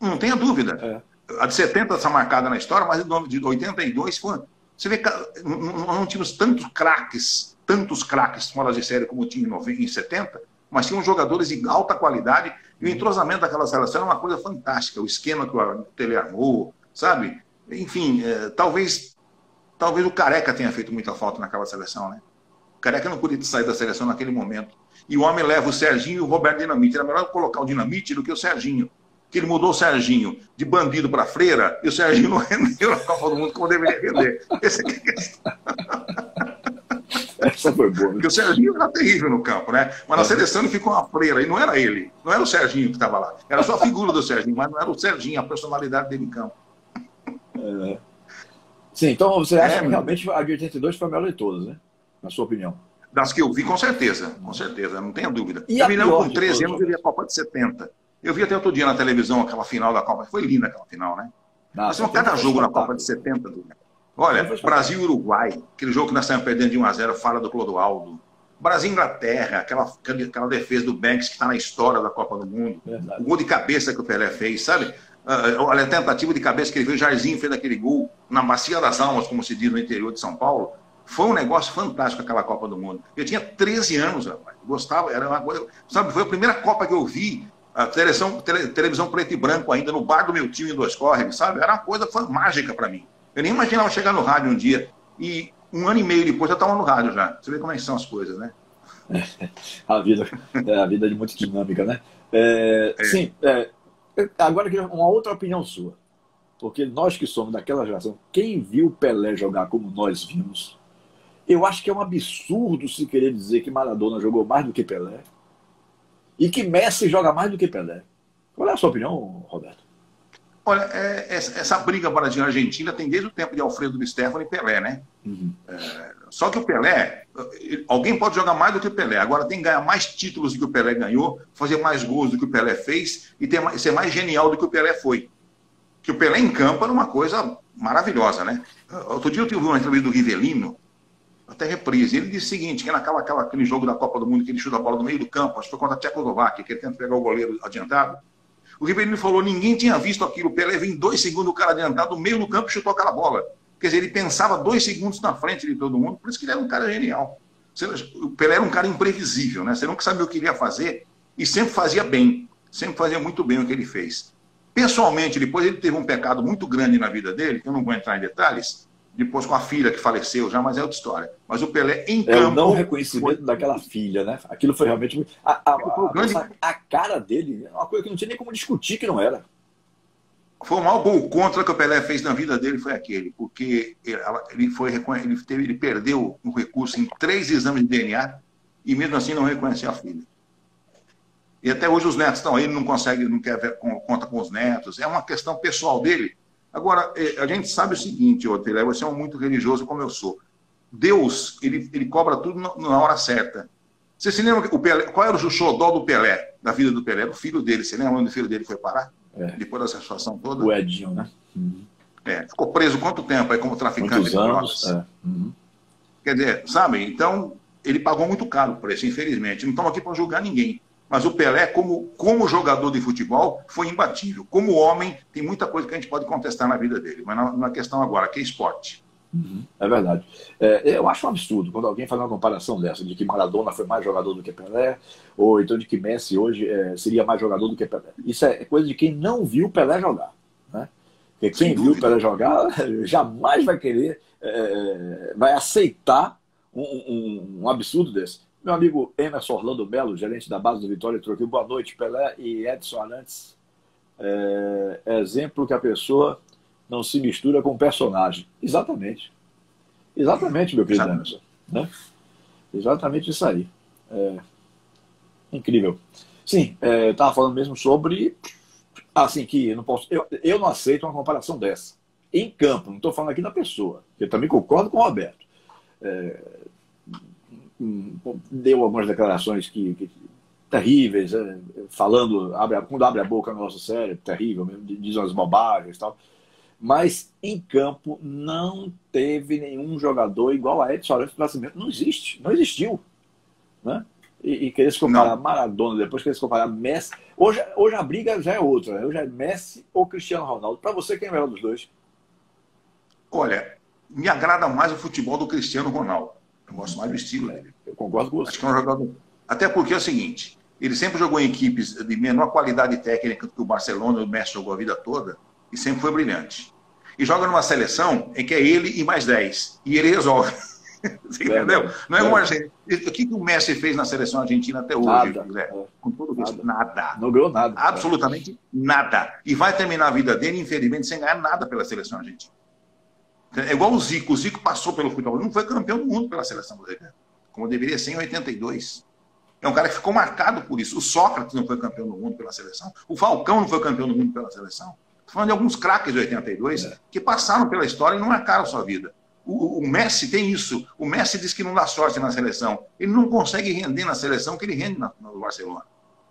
Speaker 2: Não tenha dúvida. É. A de 70 está marcada na história, mas de 82 foi. Você vê que não, não tínhamos tantos craques, tantos craques fora de série como tinha em 70, mas tinham jogadores de alta qualidade e o entrosamento daquela seleção era uma coisa fantástica. O esquema que o Tele armou, sabe? Enfim, é, talvez, talvez o Careca tenha feito muita falta naquela seleção, né? O Careca não podia sair da seleção naquele momento. E o homem leva o Serginho e o Roberto Dinamite. Era melhor colocar o Dinamite do que o Serginho. Que ele mudou o Serginho de bandido para freira e o Serginho não rendeu na Copa do Mundo como deveria render. Essa é a questão.
Speaker 1: Essa foi boa.
Speaker 2: Porque o Serginho era terrível no campo, né? Mas na seleção ele ficou uma freira, e não era ele. Não era o Serginho que estava lá. Era só a figura do Serginho, mas não era o Serginho, a personalidade dele em campo.
Speaker 1: É... Sim, então você acha é, que realmente a de 82 foi a melhor de todas, né? Na sua opinião.
Speaker 2: Das que eu vi, com certeza, com certeza, não tenha dúvida. E eu me lembro com 13 anos, eu vi a Copa de 70. Eu vi até outro dia na televisão aquela final da Copa. Foi linda aquela final, né? Nossa, Mas cada jogo na Copa de 70. Olha, Brasil e Uruguai, aquele jogo que nós estamos perdendo de 1 a 0 fala do Clodoaldo. Brasil e Inglaterra, aquela, aquela defesa do Banks que está na história da Copa do Mundo. Verdade. O gol de cabeça que o Pelé fez, sabe? Uh, olha, a tentativa de cabeça que ele fez, o Jairzinho fez aquele gol na Bacia das Almas, como se diz no interior de São Paulo. Foi um negócio fantástico aquela Copa do Mundo. Eu tinha 13 anos, rapaz. Gostava, era uma coisa. Sabe, foi a primeira Copa que eu vi, a televisão, tele, televisão preto e branco ainda, no bar do meu time em Dois Córregos, sabe? Era uma coisa mágica para mim. Eu nem imaginava chegar no rádio um dia. E um ano e meio depois eu estava no rádio já. Você vê como é que são as coisas, né?
Speaker 1: a vida, é, a vida é muito dinâmica, né? É, é. Sim, é, Agora, uma outra opinião sua. Porque nós que somos daquela geração, quem viu Pelé jogar como nós vimos, Eu acho que é um absurdo se querer dizer que Maradona jogou mais do que Pelé e que Messi joga mais do que Pelé. Qual é a sua opinião, Roberto?
Speaker 2: Olha, é, essa briga Brasil-Argentina tem desde o tempo de Alfredo de Stefano e Pelé, né? Uhum. É, só que o Pelé, alguém pode jogar mais do que o Pelé. Agora tem que ganhar mais títulos do que o Pelé ganhou, fazer mais gols do que o Pelé fez e ter, ser mais genial do que o Pelé foi. Que o Pelé em campo era uma coisa maravilhosa, né? Outro dia eu tive uma entrevista do Rivelino, até reprise. Ele disse o seguinte: que naquela, aquela, aquele jogo da Copa do Mundo que ele chuta a bola no meio do campo, acho que foi contra a Tchecoslováquia, que ele tenta pegar o goleiro adiantado. O Ribeirinho falou: ninguém tinha visto aquilo. O Pelé vem dois segundos, o cara adiantado, no meio do campo, chutou aquela bola. Quer dizer, ele pensava dois segundos na frente de todo mundo, por isso que ele era um cara genial. O Pelé era um cara imprevisível, né? Você nunca sabia o que ele ia fazer e sempre fazia bem, sempre fazia muito bem o que ele fez. Pessoalmente, depois ele teve um pecado muito grande na vida dele, que eu não vou entrar em detalhes, depois com a filha que faleceu já, mas é outra história. Mas o Pelé em campo. É o
Speaker 1: não reconhecimento foi... daquela filha, né? Aquilo foi realmente. A, a, a, grande... a, cara dele é uma coisa que não tinha nem como discutir que não era.
Speaker 2: Foi o maior gol contra que o Pelé fez na vida dele foi aquele, porque ele, foi, ele, teve, ele perdeu o recurso em três exames de DNA e mesmo assim não reconheceu a filha. E até hoje os netos estão aí, ele não consegue, não quer ver conta com os netos. É uma questão pessoal dele Agora, é, a gente sabe o seguinte, Otelé, você é um muito religioso como eu sou. Deus, ele, ele cobra tudo na hora certa. Você se lembra Pelé, qual era o xodó do Pelé, da vida do Pelé? Era o filho dele. Você lembra onde o filho dele foi parar? É. Depois dessa situação toda?
Speaker 1: O Edinho, né? Uhum.
Speaker 2: É, ficou preso quanto tempo aí como traficante
Speaker 1: Muitos de drogas? É. Uhum.
Speaker 2: Quer dizer, sabe? Então, ele pagou muito caro o preço, infelizmente. Não estamos aqui para julgar ninguém. Mas o Pelé, como, como jogador de futebol, foi imbatível. Como homem, tem muita coisa que a gente pode contestar na vida dele. Mas na, na questão agora, que é esporte.
Speaker 1: Uhum, é verdade. É, eu acho um absurdo quando alguém faz uma comparação dessa, de que Maradona foi mais jogador do que Pelé, ou então de que Messi hoje é, seria mais jogador do que Pelé. Isso é coisa de quem não viu Pelé jogar. Né? Porque quem viu Pelé jogar jamais vai querer, é, vai aceitar um, um, um absurdo desse. Meu amigo Emerson Orlando Melo, gerente da base do Vitória, trocou boa noite, Pelé e Edson Arantes. É, exemplo que a pessoa não se mistura com o personagem. Exatamente. Exatamente, meu querido Emerson. Né? Exatamente isso aí. É, incrível. Sim, é, eu estava falando mesmo sobre. Assim, que eu não posso. Eu, eu não aceito uma comparação dessa. Em campo, não estou falando aqui da pessoa. Eu também concordo com o Roberto. É, deu algumas declarações que, que terríveis, é, falando, abre, quando abre a boca no nosso cérebro, terrível, mesmo, diz umas bobagens e tal. Mas em campo não teve nenhum jogador igual a Edson Arantes do Nascimento. Não existe, não existiu. Né? E, e querer se comparar não. Maradona, depois querer se comparar Messi. Hoje, hoje a briga já é outra. Né? Hoje é Messi ou Cristiano Ronaldo. Para você, quem é o melhor dos dois?
Speaker 2: Olha, me agrada mais o futebol do Cristiano Ronaldo. Eu gosto mais do estilo dele.
Speaker 1: Eu concordo com você.
Speaker 2: Acho que é um jogador. Até porque é o seguinte: ele sempre jogou em equipes de menor qualidade técnica que o Barcelona e o Messi jogou a vida toda e sempre foi brilhante. E joga numa seleção em que é ele e mais 10. E ele resolve. Você entendeu? Não é uma Argentina. O que, que o Messi fez na seleção argentina até hoje, nada. É. Com todo nada. nada.
Speaker 1: Não ganhou nada.
Speaker 2: Absolutamente é. nada. E vai terminar a vida dele, infelizmente, sem ganhar nada pela seleção argentina. É igual o Zico. O Zico passou pelo futebol. Ele não foi campeão do mundo pela seleção brasileira, como deveria ser em 82. É um cara que ficou marcado por isso. O Sócrates não foi campeão do mundo pela seleção. O Falcão não foi campeão do mundo pela seleção. Estou falando de alguns craques de 82 é. que passaram pela história e não marcaram a sua vida. O, o, Messi tem isso. O Messi diz que não dá sorte na seleção. Ele não consegue render na seleção que ele rende na, no Barcelona.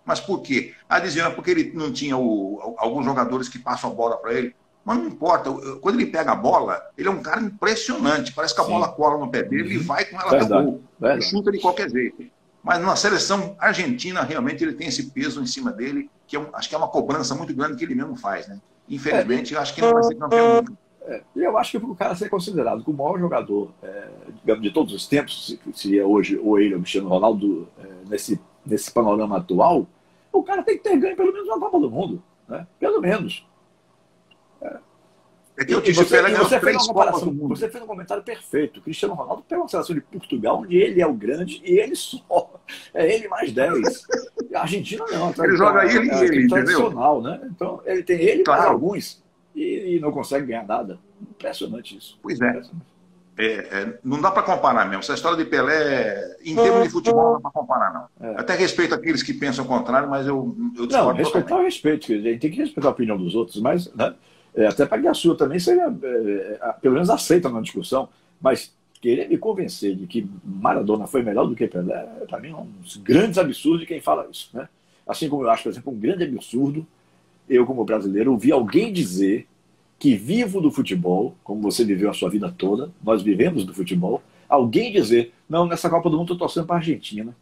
Speaker 2: Mas por quê? Ah, diziam, é porque ele não tinha o, alguns jogadores que passam a bola para ele. Mas não importa, quando ele pega a bola, ele é um cara impressionante. Parece que a Sim. bola cola no pé dele e uhum. vai com ela até o gol. Ele chuta de qualquer jeito. Mas na seleção argentina, realmente, ele tem esse peso em cima dele, que é um, acho que é uma cobrança muito grande que ele mesmo faz. Né? Infelizmente, é. eu acho que não vai ser campeão nunca.
Speaker 1: É, eu acho que para o cara ser considerado como o maior jogador, é, digamos, de todos os tempos, seria hoje ou ele ou Cristiano Ronaldo, é, nesse, nesse panorama atual, o cara tem que ter ganho pelo menos uma Copa do Mundo. Né? Pelo menos.
Speaker 2: É que eu disse, você,
Speaker 1: você, fez uma comparação, você fez um comentário perfeito. O Cristiano Ronaldo pegou uma seleção de Portugal, onde ele é o grande e ele só. É ele mais 10. A Argentina não.
Speaker 2: Tá, ele joga ele e ele,
Speaker 1: tradicional, né? Então, ele tem ele claro. mais alguns e, e, não consegue ganhar nada. Impressionante isso.
Speaker 2: Pois é. é, é, não dá para comparar mesmo. Essa história de Pelé, em termos de futebol, não dá para comparar, não. É. Até respeito aqueles que pensam o contrário, mas eu, eu
Speaker 1: Não, respeitar o respeito. A gente tem que respeitar a opinião dos outros, mas né, é, até para que a sua também seja, é, pelo menos, aceita na discussão. Mas querer me convencer de que Maradona foi melhor do que Pelé, para mim, é um dos grandes absurdos de quem fala isso. Né? Assim como eu acho, por exemplo, um grande absurdo, eu, como brasileiro, ouvir alguém dizer que vivo do futebol, como você viveu a sua vida toda, nós vivemos do futebol, alguém dizer, não, nessa Copa do Mundo eu tô torcendo para Argentina.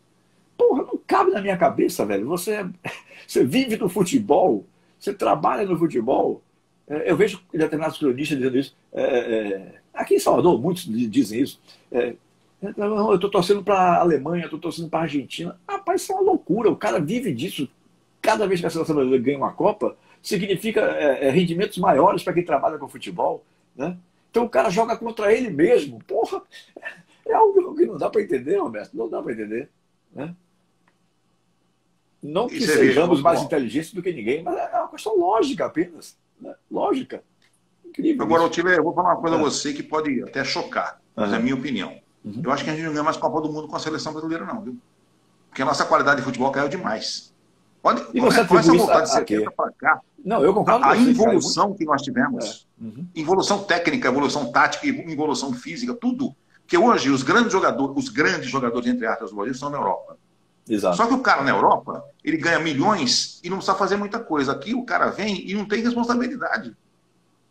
Speaker 1: Porra, não cabe na minha cabeça, velho. Você, você vive do futebol, você trabalha no futebol. É, eu vejo determinados cronistas dizendo isso. É, é, aqui em Salvador, muitos dizem isso. Eu estou torcendo para a Alemanha, estou torcendo para a Argentina. Rapaz, isso é uma loucura. O cara vive disso. Cada vez que a seleção brasileira ganha uma Copa, significa rendimentos maiores para quem trabalha com futebol. Né? Então o cara joga contra ele mesmo. Porra, é algo que não dá para entender, Roberto. Não dá para entender. Né? Não que sejamos mais bom. inteligentes do que ninguém, mas é uma questão lógica apenas. Né? Lógica.
Speaker 2: Incrível. Agora, eu vou falar uma coisa é. a você que pode até chocar, mas uhum. é a minha opinião. Uhum. Eu acho que a gente não ganha mais Copa do Mundo com a seleção brasileira, não, viu? Porque a nossa qualidade de futebol caiu demais. Pode,
Speaker 1: e você começa a voltar de
Speaker 2: 70 para cá.
Speaker 1: Não, eu concordo.
Speaker 2: A, a evolução que nós tivemos, é. uhum. evolução técnica, evolução tática, evolução física, tudo. Que hoje os grandes jogadores, os grandes jogadores, entre aspas, do Brasil, estão na Europa. Exato. Só que o cara na Europa, ele ganha milhões e não precisa fazer muita coisa. Aqui o cara vem e não tem responsabilidade.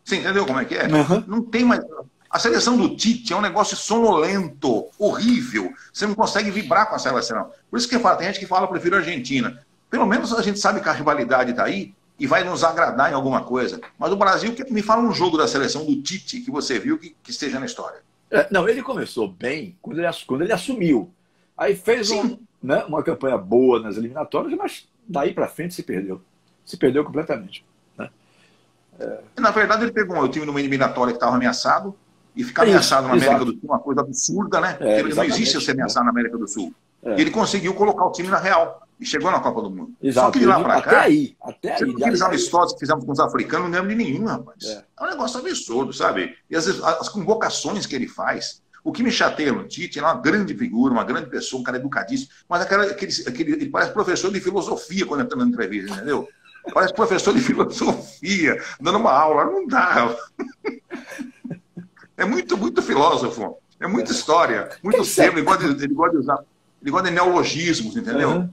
Speaker 2: Você entendeu como é que é? Uhum. Não tem mais. A seleção do Tite é um negócio sonolento, horrível. Você não consegue vibrar com a seleção. Por isso que fala, tem gente que fala, prefiro a Argentina. Pelo menos a gente sabe que a rivalidade está aí e vai nos agradar em alguma coisa. Mas o Brasil, me fala um jogo da seleção do Tite que você viu que, que esteja na história.
Speaker 1: É, não, ele começou bem quando ele, quando ele assumiu. Aí fez um, né, uma campanha boa nas eliminatórias, mas daí para frente se perdeu. Se perdeu completamente. Né?
Speaker 2: É... Na verdade, ele pegou o time numa eliminatória que estava ameaçado, e ficar ameaçado na América do Sul, uma coisa absurda, né? É, Porque não existe ser ameaçado na América do Sul. É. Ele conseguiu colocar o time na real e chegou na Copa do Mundo.
Speaker 1: Exato. Só que de lá para cá. Até aí, até aí.
Speaker 2: Aqueles amistosos que fizemos com os africanos, não lembro de nenhum, rapaz. É. é um negócio absurdo, sabe? E as, as convocações que ele faz. O que me chateia no Tite, ele é uma grande figura, uma grande pessoa, um cara educadíssimo, mas aquela, aquele, aquele, ele parece professor de filosofia quando entra na entrevista, entendeu? Parece professor de filosofia, dando uma aula. Não dá. É muito, muito filósofo. É muita história, muito tempo. Ele gosta, de, ele gosta de usar. Ele gosta de neologismos, entendeu? Uhum.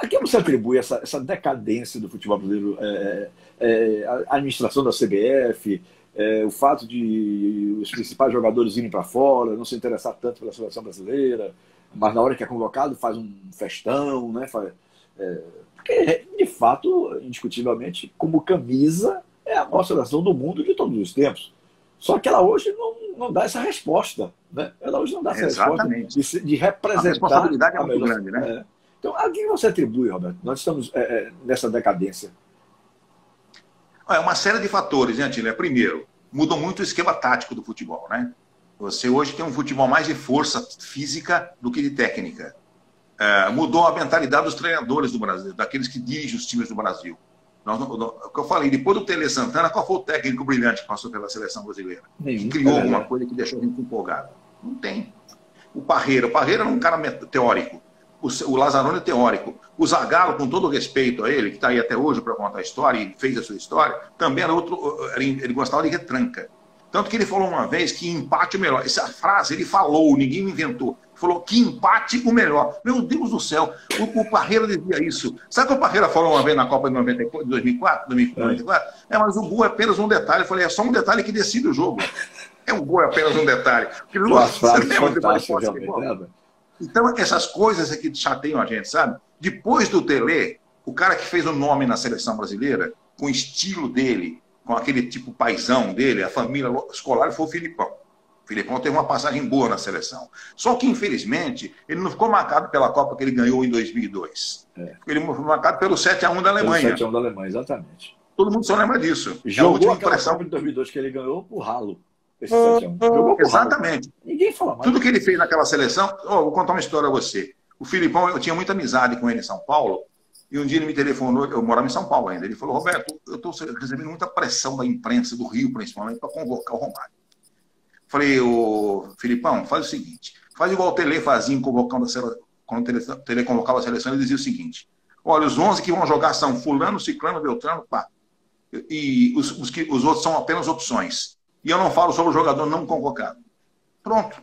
Speaker 1: A que você atribui essa, essa decadência do futebol brasileiro? É, é, a administração da CBF, é, o fato de os principais jogadores irem para fora, não se interessar tanto pela seleção brasileira, mas na hora que é convocado faz um festão, né? Faz, é, porque, de fato, indiscutivelmente, como camisa, é a maior seleção do mundo de todos os tempos. Só que ela hoje não, não dá essa resposta. Né? Ela hoje não dá essa Exatamente. resposta de, de representar. A
Speaker 2: responsabilidade é muito melhor, grande, né?
Speaker 1: É. Então, a quem você atribui, Roberto? Nós estamos é, é, nessa decadência.
Speaker 2: É uma série de fatores, né, Antília? Primeiro, mudou muito o esquema tático do futebol, né? Você hoje tem um futebol mais de força física do que de técnica. É, mudou a mentalidade dos treinadores do Brasil, daqueles que dirigem os times do Brasil. Nós, o que eu falei, depois do Tele Santana, qual foi o técnico brilhante que passou pela seleção brasileira? Nenhum. Que criou é alguma coisa que deixou a gente empolgado? Não tem. O Parreira, o Parreira era um cara teórico. O, o Lazzaroni é teórico. O Zagallo, com todo o respeito a ele, que está aí até hoje para contar a história e fez a sua história, também era outro. Ele gostava de retranca. Tanto que ele falou uma vez que empate é o melhor. Essa frase ele falou, ninguém inventou falou que empate o melhor. Meu Deus do céu, o, o Parreira dizia isso. Sabe o que o Parreira falou uma vez na Copa de 94, 2004, 2004? É. é, mas o gol é apenas um detalhe. Eu falei, é só um detalhe que decide o jogo. É um gol é apenas um detalhe. Porque,
Speaker 1: nossa, né,
Speaker 2: então, essas coisas aqui chateiam a gente, sabe? Depois do Tele, o cara que fez o nome na seleção brasileira, com o estilo dele, com aquele tipo paisão dele, a família escolar, foi o Filipão. Filipão teve uma passagem boa na seleção. Só que, infelizmente, ele não ficou marcado pela Copa que ele ganhou em 2002. É. Ele foi marcado pelo 7x1 da Alemanha.
Speaker 1: Pelo 7x1 da Alemanha, exatamente.
Speaker 2: Todo mundo só lembra disso.
Speaker 1: Jogou é a impressão. Copa de 2002 que ele ganhou por ralo.
Speaker 2: Esse 7x1. Jogou por
Speaker 1: Exatamente. Ralo. Ninguém fala mais.
Speaker 2: Tudo que ele fez naquela seleção... Oh, vou contar uma história a você. O Filipão, eu tinha muita amizade com ele em São Paulo, e um dia ele me telefonou, eu morava em São Paulo ainda. Ele falou: Roberto, eu estou recebendo muita pressão da imprensa do Rio, principalmente, para convocar o Romário. Falei, ô Filipão, faz o seguinte, faz igual o Tele fazia convocando a seleção, quando o Tele, convocava a seleção, ele dizia o seguinte, olha, os 11 que vão jogar são fulano, ciclano, beltrano, pá. E os, os, que, os outros são apenas opções. E eu não falo sobre o jogador não convocado. Pronto.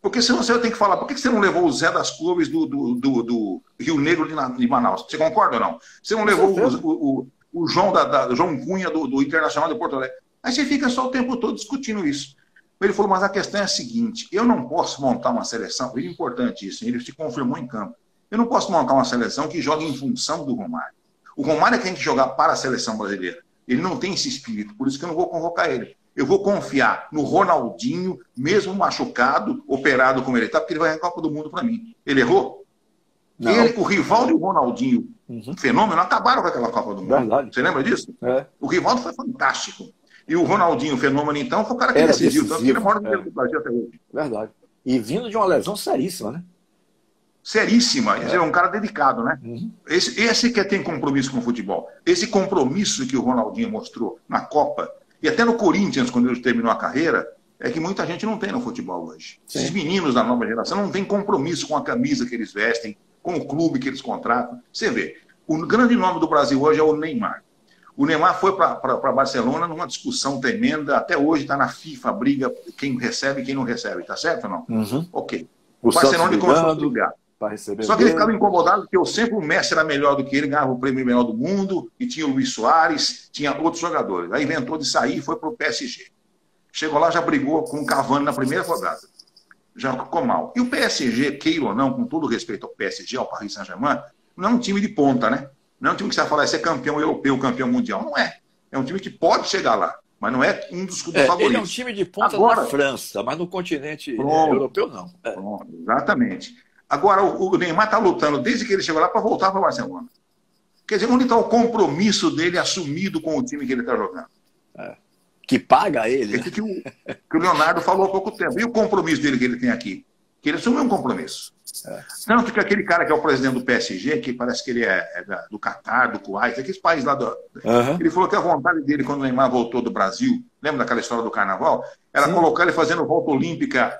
Speaker 2: Porque senão você tem que falar, por que você não levou o Zé das Clubes do, do, do, do Rio Negro de, Manaus? Você concorda ou não? Você não levou o, o, o, João, da, da, João Cunha do, do Internacional de Porto Alegre? Aí você fica só o tempo todo discutindo isso. Ele falou, mas a questão é a seguinte: eu não posso montar uma seleção, é importante isso, ele se confirmou em campo. Eu não posso montar uma seleção que jogue em função do Romário. O Romário é que tem que jogar para a seleção brasileira. Ele não tem esse espírito, por isso que eu não vou convocar ele. Eu vou confiar no Ronaldinho, mesmo machucado, operado como ele está, porque ele vai ganhar a Copa do Mundo para mim. Ele errou? Não. Ele, o Rivaldo e o Ronaldinho, uhum. fenômeno, acabaram com aquela Copa do Mundo. Verdade. Você lembra disso? É. O Rivaldo foi fantástico. E o Ronaldinho, fenômeno, então, foi o cara que Era decidiu, tanto que ele mora no é. do Brasil até hoje.
Speaker 1: Verdade. E vindo de uma lesão seríssima, né?
Speaker 2: Seríssima. É. é um cara dedicado, né? Uhum. Esse, esse que tem compromisso com o futebol. Esse compromisso que o Ronaldinho mostrou na Copa, e até no Corinthians, quando ele terminou a carreira, é que muita gente não tem no futebol hoje. Sim. Esses meninos da nova geração não têm compromisso com a camisa que eles vestem, com o clube que eles contratam. Você vê, o grande nome do Brasil hoje é o Neymar. O Neymar foi para Barcelona numa discussão tremenda, até hoje está na FIFA, briga quem recebe e quem não recebe, tá certo ou não?
Speaker 1: Uhum.
Speaker 2: Ok. O, o Barcelona começou a brigar. Só que ele ficava incomodado porque eu sempre o Messi era melhor do que ele, ganhava o prêmio melhor do mundo, e tinha o Luiz Soares, tinha outros jogadores. Aí inventou de sair e foi para o PSG. Chegou lá, já brigou com o Cavani na primeira rodada. Já ficou mal. E o PSG, queira ou não, com todo respeito ao PSG, ao Paris Saint-Germain, não é um time de ponta, né? Não é um time que você vai falar, esse é campeão europeu, campeão mundial. Não é. É um time que pode chegar lá, mas não é um dos,
Speaker 1: dos é, favoritos. Ele é um time de ponta Agora, na França, mas no continente pronto, europeu não.
Speaker 2: É. Pronto, exatamente. Agora, o, Neymar está lutando desde que ele chegou lá para voltar para o Barcelona. Quer dizer, onde está o compromisso dele assumido com o time que ele está jogando?
Speaker 1: É. Que paga ele.
Speaker 2: Esse que o, que o Leonardo falou há pouco tempo. E o compromisso dele que ele tem aqui? Que ele assumiu um compromisso. É. Tanto que aquele cara que é o presidente do PSG, que parece que ele é, é da, do Catar, do Kuwait, aqueles países lá do. Uhum. Ele falou que a vontade dele, quando o Neymar voltou do Brasil, lembra daquela história do carnaval? Era Sim. colocar ele fazendo volta olímpica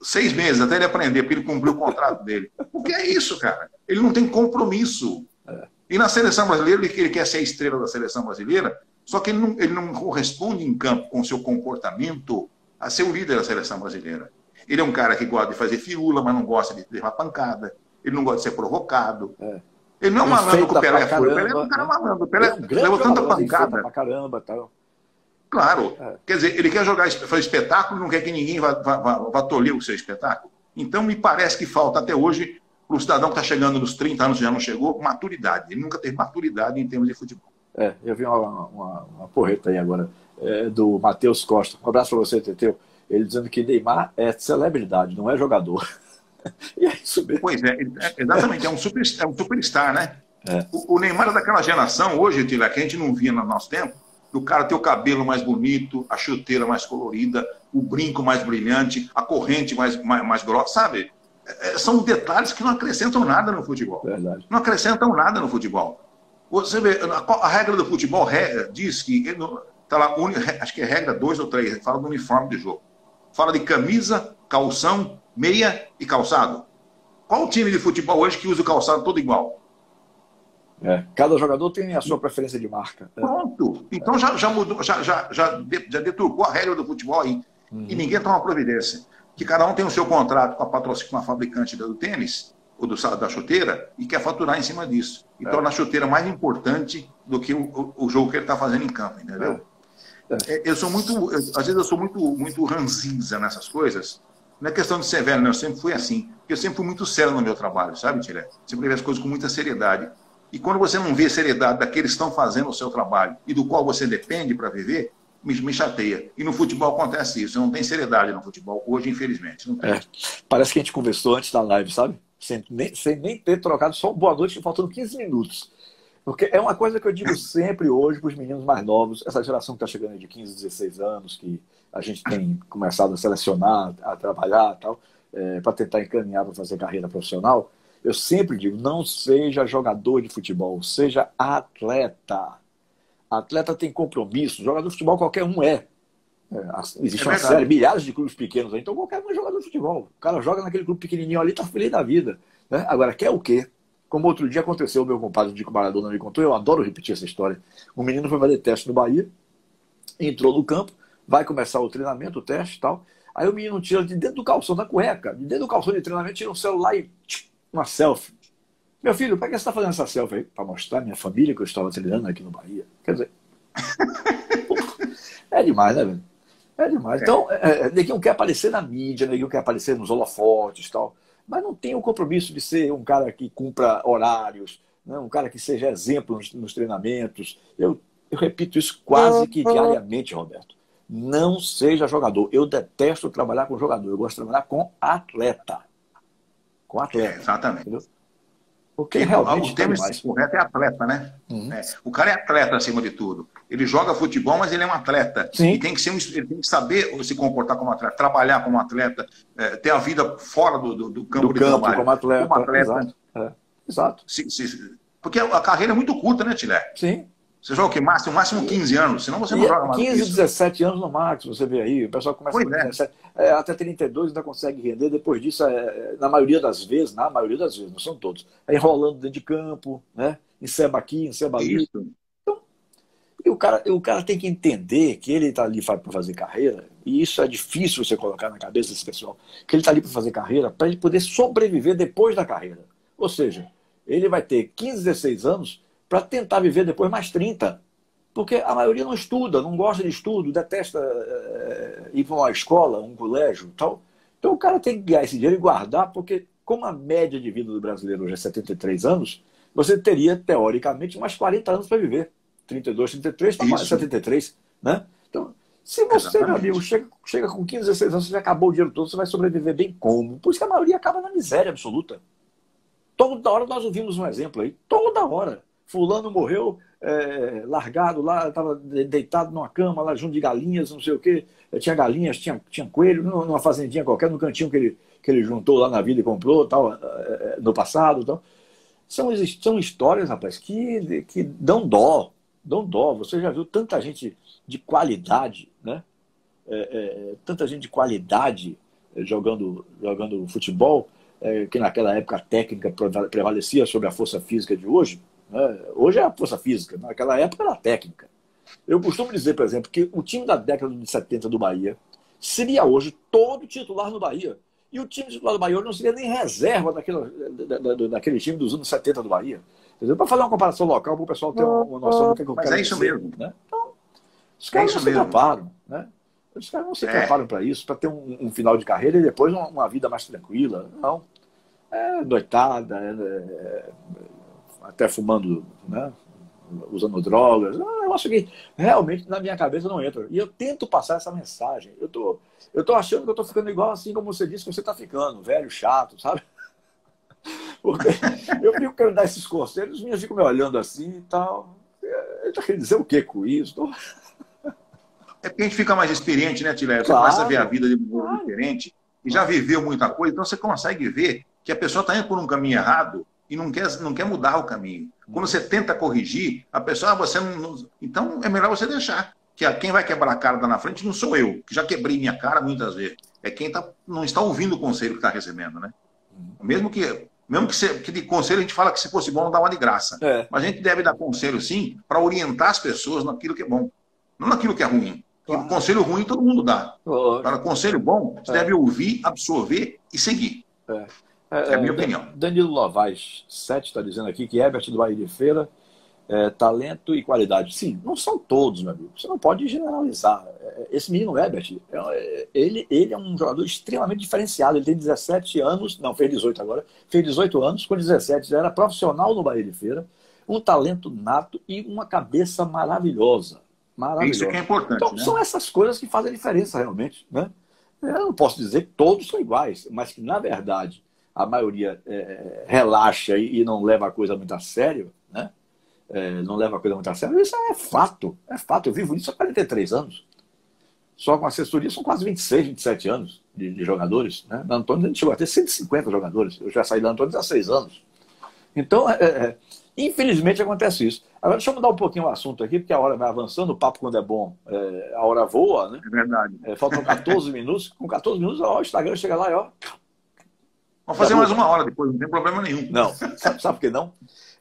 Speaker 2: seis meses até ele aprender, porque ele cumpriu o contrato dele. O que é isso, cara? Ele não tem compromisso. É. E na seleção brasileira, ele, ele quer ser a estrela da seleção brasileira, só que ele não, ele não corresponde em campo com o seu comportamento a ser o líder da seleção brasileira. Ele é um cara que gosta de fazer fiula, mas não gosta de levar pancada. Ele não gosta de ser provocado. É. Ele não é um malandro que o Pelé foi. O Pelé é um cara malandro. O Pelé é um levou tanta pancada.
Speaker 1: Pra caramba, tal.
Speaker 2: Claro. É. Quer dizer, ele quer jogar fazer espetáculo, não quer que ninguém vá, vá, vá, vá tolir o seu espetáculo. Então, me parece que falta até hoje, para o cidadão que está chegando nos 30 anos já não chegou, maturidade. Ele nunca teve maturidade em termos de futebol.
Speaker 1: É, eu vi uma, uma, uma porreta aí agora é, do Matheus Costa. Um abraço para você, Teteu. Ele dizendo que Neymar é celebridade, não é jogador.
Speaker 2: e é isso mesmo. Pois é, é, exatamente, é um, super, é um superstar, né? É. O, o, Neymar é daquela geração, hoje, Tila, que a gente não via no nosso tempo, do cara ter o cabelo mais bonito, a chuteira mais colorida, o brinco mais brilhante, a corrente mais, mais, mais grossa, sabe? É, é são detalhes que não acrescentam nada no futebol.
Speaker 1: Verdade.
Speaker 2: Não acrescentam nada no futebol. Você vê, a, a regra do futebol diz que, tá lá, acho que é regra 2 ou 3, fala do uniforme de jogo. Fala de camisa, calção, meia e calçado. Qual o time de futebol hoje que usa o calçado todo igual?
Speaker 1: É, cada jogador tem a sua preferência de marca.
Speaker 2: É. Pronto. Então já, já mudou, já, já, já, já deturpou a regra do futebol aí. Uhum. E ninguém toma providência. Que cada um tem o seu contrato com a patrocínio, com a fabricante do tênis, ou do, da chuteira, e quer faturar em cima disso. E é. torna a chuteira mais importante do que o, o, jogo que ele está fazendo em campo, entendeu? É. é. Eu sou muito, eu, às vezes eu sou muito, muito ranzinza nessas coisas. Não é questão de ser velho, não. Eu sempre fui assim. Eu sempre fui muito sério no meu trabalho, sabe, Tiré? Sempre vi as coisas com muita seriedade. E quando você não vê a seriedade daqueles que estão fazendo o seu trabalho e do qual você depende para viver, me, me, chateia. E no futebol acontece isso. Não tem seriedade no futebol hoje, infelizmente.
Speaker 1: É, parece que a gente conversou antes da live, sabe? Sem nem, sem nem ter trocado só boa noite, faltando 15 minutos. Porque é uma coisa que eu digo sempre hoje para os meninos mais novos, essa geração que está chegando de 15, 16 anos, que a gente tem começado a selecionar, a trabalhar tal, é, para tentar encaminhar para fazer carreira profissional. Eu sempre digo, não seja jogador de futebol, seja atleta. Atleta tem compromisso, jogador de futebol qualquer um é. É, existe é uma série, milhares de clubes pequenos aí, então qualquer um é jogador de futebol. O cara joga naquele clube pequenininho ali, tá feliz da vida. Né? Agora, quer o quê? Como outro dia aconteceu, o meu compadre Dico Maradona me contou, eu adoro repetir essa história. Um menino foi fazer teste no Bahia, entrou no campo, vai começar o treinamento, o teste e tal. Aí o menino tira de dentro do calção da cueca, de dentro do calção de treinamento, tira um celular e tch, uma selfie. Meu filho, para que você está fazendo essa selfie aí? Para mostrar minha família que eu estava treinando aqui no Bahia. Quer dizer, é demais, né, velho? É demais. Então, é, é, neguinho quer aparecer na mídia, neguinho quer aparecer nos holofotes e tal, mas não tem o compromisso de ser um cara que cumpra horários, né? um cara que seja exemplo nos, nos treinamentos. Eu, eu repito isso quase que diariamente, Roberto. Não seja jogador. Eu detesto trabalhar com jogador. Eu gosto de trabalhar com atleta. Com atleta. É,
Speaker 2: exatamente. Entendeu?
Speaker 1: Porque realmente.
Speaker 2: O termo correto é atleta, né? Uhum. É. O cara é atleta acima de tudo. Ele joga futebol, mas ele é um atleta. Sim. E tem que, ser um, ele tem que saber se comportar como atleta, trabalhar como atleta, é, ter a vida fora do, do, do campo
Speaker 1: do
Speaker 2: de
Speaker 1: campo,
Speaker 2: trabalho.
Speaker 1: Como atleta. Como atleta. Exato. É. Exato.
Speaker 2: Se, se, porque a carreira é muito curta, né, Tilé?
Speaker 1: Sim.
Speaker 2: Você joga o que? Máximo, máximo 15 anos, senão você não
Speaker 1: e
Speaker 2: joga mais.
Speaker 1: 15, 17 anos no máximo, você vê aí. O pessoal começa pois com é. 17, é, até 32 ainda consegue render. Depois disso, é, é, na maioria das vezes, na maioria das vezes, não são todos, é enrolando dentro de campo, né? Enceba aqui, enceba ali. Isso. Então, e o cara, o cara tem que entender que ele está ali para fazer carreira, e isso é difícil você colocar na cabeça desse pessoal, que ele está ali para fazer carreira para ele poder sobreviver depois da carreira. Ou seja, ele vai ter 15, 16 anos para tentar viver depois mais 30. Porque a maioria não estuda, não gosta de estudo, detesta é, ir para uma escola, um colégio tal. Então o cara tem que ganhar esse dinheiro e guardar, porque como a média de vida do brasileiro hoje é 73 anos, você teria, teoricamente, mais 40 anos para viver. 32, 33 para mais 73. Né? Então, se você, Exatamente. meu amigo, chega, chega com 15, 16 anos, você já acabou o dinheiro todo, você vai sobreviver bem como? Por isso que a maioria acaba na miséria absoluta. Toda hora nós ouvimos um exemplo aí. Toda hora fulano morreu é, largado lá, estava deitado numa cama lá junto de galinhas, não sei o quê. Tinha galinhas, tinha, tinha coelho, numa fazendinha qualquer, no cantinho que ele, que ele juntou lá na vida e comprou, tal, é, é, no passado. Tal. São, são histórias, rapaz, que, que dão dó, dão dó. Você já viu tanta gente de qualidade, né? É, é, tanta gente de qualidade jogando, jogando futebol, é, que naquela época a técnica prevalecia sobre a força física de hoje. Né? Hoje é a força física, naquela época era a técnica. Eu costumo dizer, por exemplo, que o time da década de 70 do Bahia seria hoje todo titular no Bahia. E o time titular do Bahia hoje não seria nem reserva daquele, da, da, daquele time dos anos 70 do Bahia. Para fazer uma comparação local, para o pessoal ter uma noção do que, é que eu
Speaker 2: Mas
Speaker 1: quero
Speaker 2: é isso
Speaker 1: dizer,
Speaker 2: mesmo.
Speaker 1: Né? Então, os caras é não se preparam. Né? Os caras não se é. preparam para isso, para ter um, um, final de carreira e depois uma, uma vida mais tranquila. Não. É noitada, é, é até fumando, né? usando drogas. É um negócio que realmente na minha cabeça não entra. E eu tento passar essa mensagem. Eu tô, eu tô achando que eu tô ficando igual assim como você disse que você tá ficando, velho, chato, sabe? Porque eu fico querendo dar esses conselhos, os meninos ficam me olhando assim e tal. Ele tá querendo dizer o que com isso? Tô...
Speaker 2: É porque a gente fica mais experiente, né, Tilé? Você claro, começa a ver a vida de um modo claro. diferente e já viveu muita coisa, então você consegue ver que a pessoa está indo por um caminho errado e não quer, não quer mudar o caminho. Quando você tenta corrigir, a pessoa, ah, você não, não, Então é melhor você deixar. Que quem vai quebrar a cara lá na frente não sou eu, que já quebrei minha cara muitas vezes. É quem tá, não está ouvindo o conselho que está recebendo, né? Mesmo que. Mesmo que, se, que de conselho a gente fala que se fosse bom não dá uma de graça. É. Mas a gente deve dar conselho sim para orientar as pessoas naquilo que é bom, não naquilo que é ruim. Claro. Conselho ruim todo mundo dá. Para conselho bom, você é. deve ouvir, absorver e seguir. É.
Speaker 1: É, é a minha é, opinião. Danilo Novaes, 7, está dizendo aqui que Herbert do Bahia de Feira, é, talento e qualidade. Sim, não são todos, meu amigo. Você não pode generalizar. É, esse menino Herbert, é, ele, ele é um jogador extremamente diferenciado. Ele tem 17 anos, não, fez 18 agora, fez 18 anos, com 17 já era profissional no Bahia de Feira, um talento nato e uma cabeça maravilhosa. maravilhosa.
Speaker 2: Isso que é importante.
Speaker 1: Então,
Speaker 2: né?
Speaker 1: são essas coisas que fazem a diferença realmente. Né? Eu não posso dizer que todos são iguais, mas que, na verdade, a maioria é, relaxa e, e, não leva a coisa muito a sério, né? É, não leva a coisa muito a sério, isso é fato. É fato. Eu vivo isso há 43 anos. Só com assessoria são quase 26, 27 anos de, de jogadores. Né? Na Antônio a gente chegou a ter 150 jogadores. Eu já saí da Antônio há 6 anos. Então, é, é, infelizmente acontece isso. Agora, deixa eu mudar um pouquinho o assunto aqui, porque a hora vai avançando, o papo quando é bom, é, a hora voa, né?
Speaker 2: É verdade.
Speaker 1: É, faltam 14 minutos, com 14 minutos, ó, o Instagram chega lá e ó.
Speaker 2: Vamos fazer mais uma hora depois, não tem problema nenhum.
Speaker 1: Não, sabe, sabe por que não?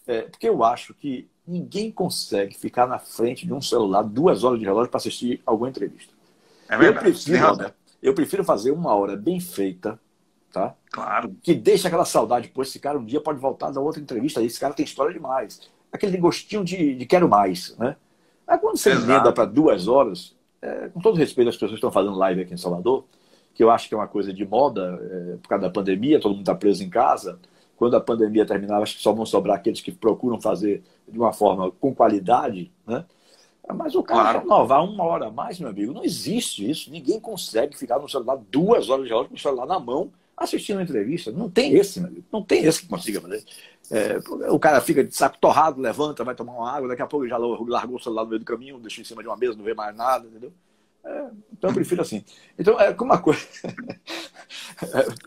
Speaker 1: É, porque eu acho que ninguém consegue ficar na frente de um celular duas horas de relógio para assistir alguma entrevista.
Speaker 2: É verdade.
Speaker 1: Eu prefiro, eu prefiro fazer uma hora bem feita, tá?
Speaker 2: Claro.
Speaker 1: Que deixa aquela saudade, pô, esse cara um dia pode voltar da outra entrevista, esse cara tem história demais. Aquele gostinho de, de quero mais, né? Aí quando você emenda para duas horas, é, com todo respeito às pessoas que estão fazendo live aqui em Salvador, que eu acho que é uma coisa de moda, é, por causa da pandemia, todo mundo está preso em casa. Quando a pandemia terminar, acho que só vão sobrar aqueles que procuram fazer de uma forma com qualidade, né? Mas o cara claro. renovar uma hora a mais, meu amigo, não existe isso. Ninguém consegue ficar no celular duas horas de relógio com o celular na mão assistindo a entrevista. Não tem esse, meu amigo. Não tem esse que consiga fazer. É, o cara fica de saco torrado, levanta, vai tomar uma água, daqui a pouco ele já largou o celular no meio do caminho, deixou em cima de uma mesa, não vê mais nada, entendeu? É, então eu prefiro assim. Então, é, como a coisa.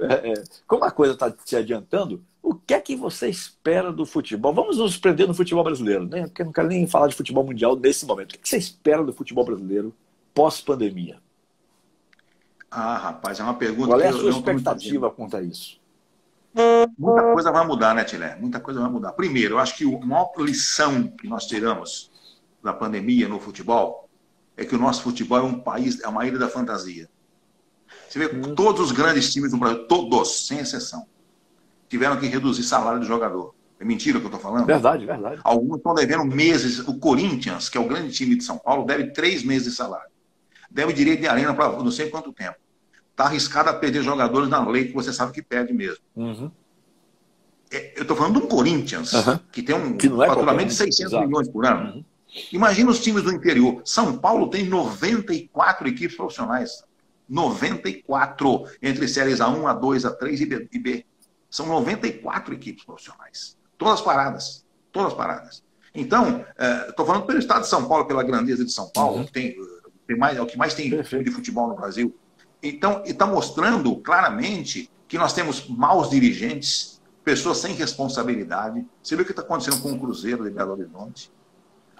Speaker 1: É, é, como a coisa está se adiantando, o que é que você espera do futebol? Vamos nos prender no futebol brasileiro, né? Porque eu não quero nem falar de futebol mundial nesse momento. O que, é que você espera do futebol brasileiro pós-pandemia?
Speaker 2: Ah, rapaz, é uma pergunta.
Speaker 1: Qual é a sua expectativa quanto a isso?
Speaker 2: Muita coisa vai mudar, né, Tilé? Muita coisa vai mudar. Primeiro, eu acho que a maior lição que nós tiramos da pandemia no futebol é que o nosso futebol é um país, é uma ilha da fantasia. Você vê, hum. todos os grandes times do Brasil, todos, sem exceção, tiveram que reduzir salário do jogador. É mentira o que eu estou falando?
Speaker 1: Verdade, verdade.
Speaker 2: Alguns estão devendo meses. O Corinthians, que é o grande time de São Paulo, deve três meses de salário. Deve direito de arena para não sei quanto tempo. Está arriscado a perder jogadores na lei que você sabe que perde mesmo.
Speaker 1: Uhum.
Speaker 2: É, eu estou falando de um Corinthians,
Speaker 1: uhum.
Speaker 2: que tem um que é faturamento de 600 Exato. milhões por ano. Uhum. Imagina os times do interior. São Paulo tem 94 equipes profissionais. 94 entre séries A1, A2, A3 e B. São 94 equipes profissionais. Todas paradas. Todas paradas. Então, estou é, falando pelo estado de São Paulo, pela grandeza de São Paulo, uhum. que tem, tem mais, é o que mais tem Perfeito. de futebol no Brasil. Então, está mostrando claramente que nós temos maus dirigentes, pessoas sem responsabilidade. Você viu o que está acontecendo com o Cruzeiro de Belo Horizonte?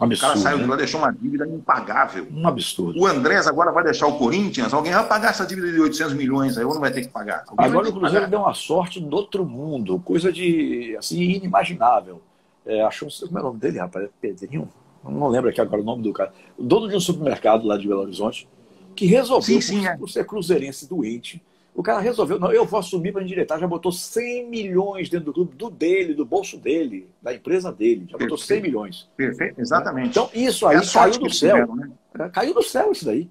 Speaker 1: Absurdo, o cara
Speaker 2: saiu né? de lá deixou uma dívida impagável.
Speaker 1: Um absurdo.
Speaker 2: O Andrés agora vai deixar o Corinthians, alguém vai pagar essa dívida de 800 milhões aí, ou não vai ter que pagar?
Speaker 1: Alguém agora o Cruzeiro deu uma sorte do outro mundo, coisa de assim, inimaginável. É, achou, como é o nome dele, rapaz? Pedrinho? Não lembro aqui agora o nome do cara. O dono de um supermercado lá de Belo Horizonte, que resolveu, sim, sim, por, é. por ser cruzeirense doente, o cara resolveu, não, eu vou assumir para endireitar, já botou 100 milhões dentro do clube, do dele, do bolso dele, da empresa dele, já botou 100 milhões.
Speaker 2: Perfeito, exatamente.
Speaker 1: Então, isso aí é caiu do céu. Tiveram, né? É, caiu do céu isso daí.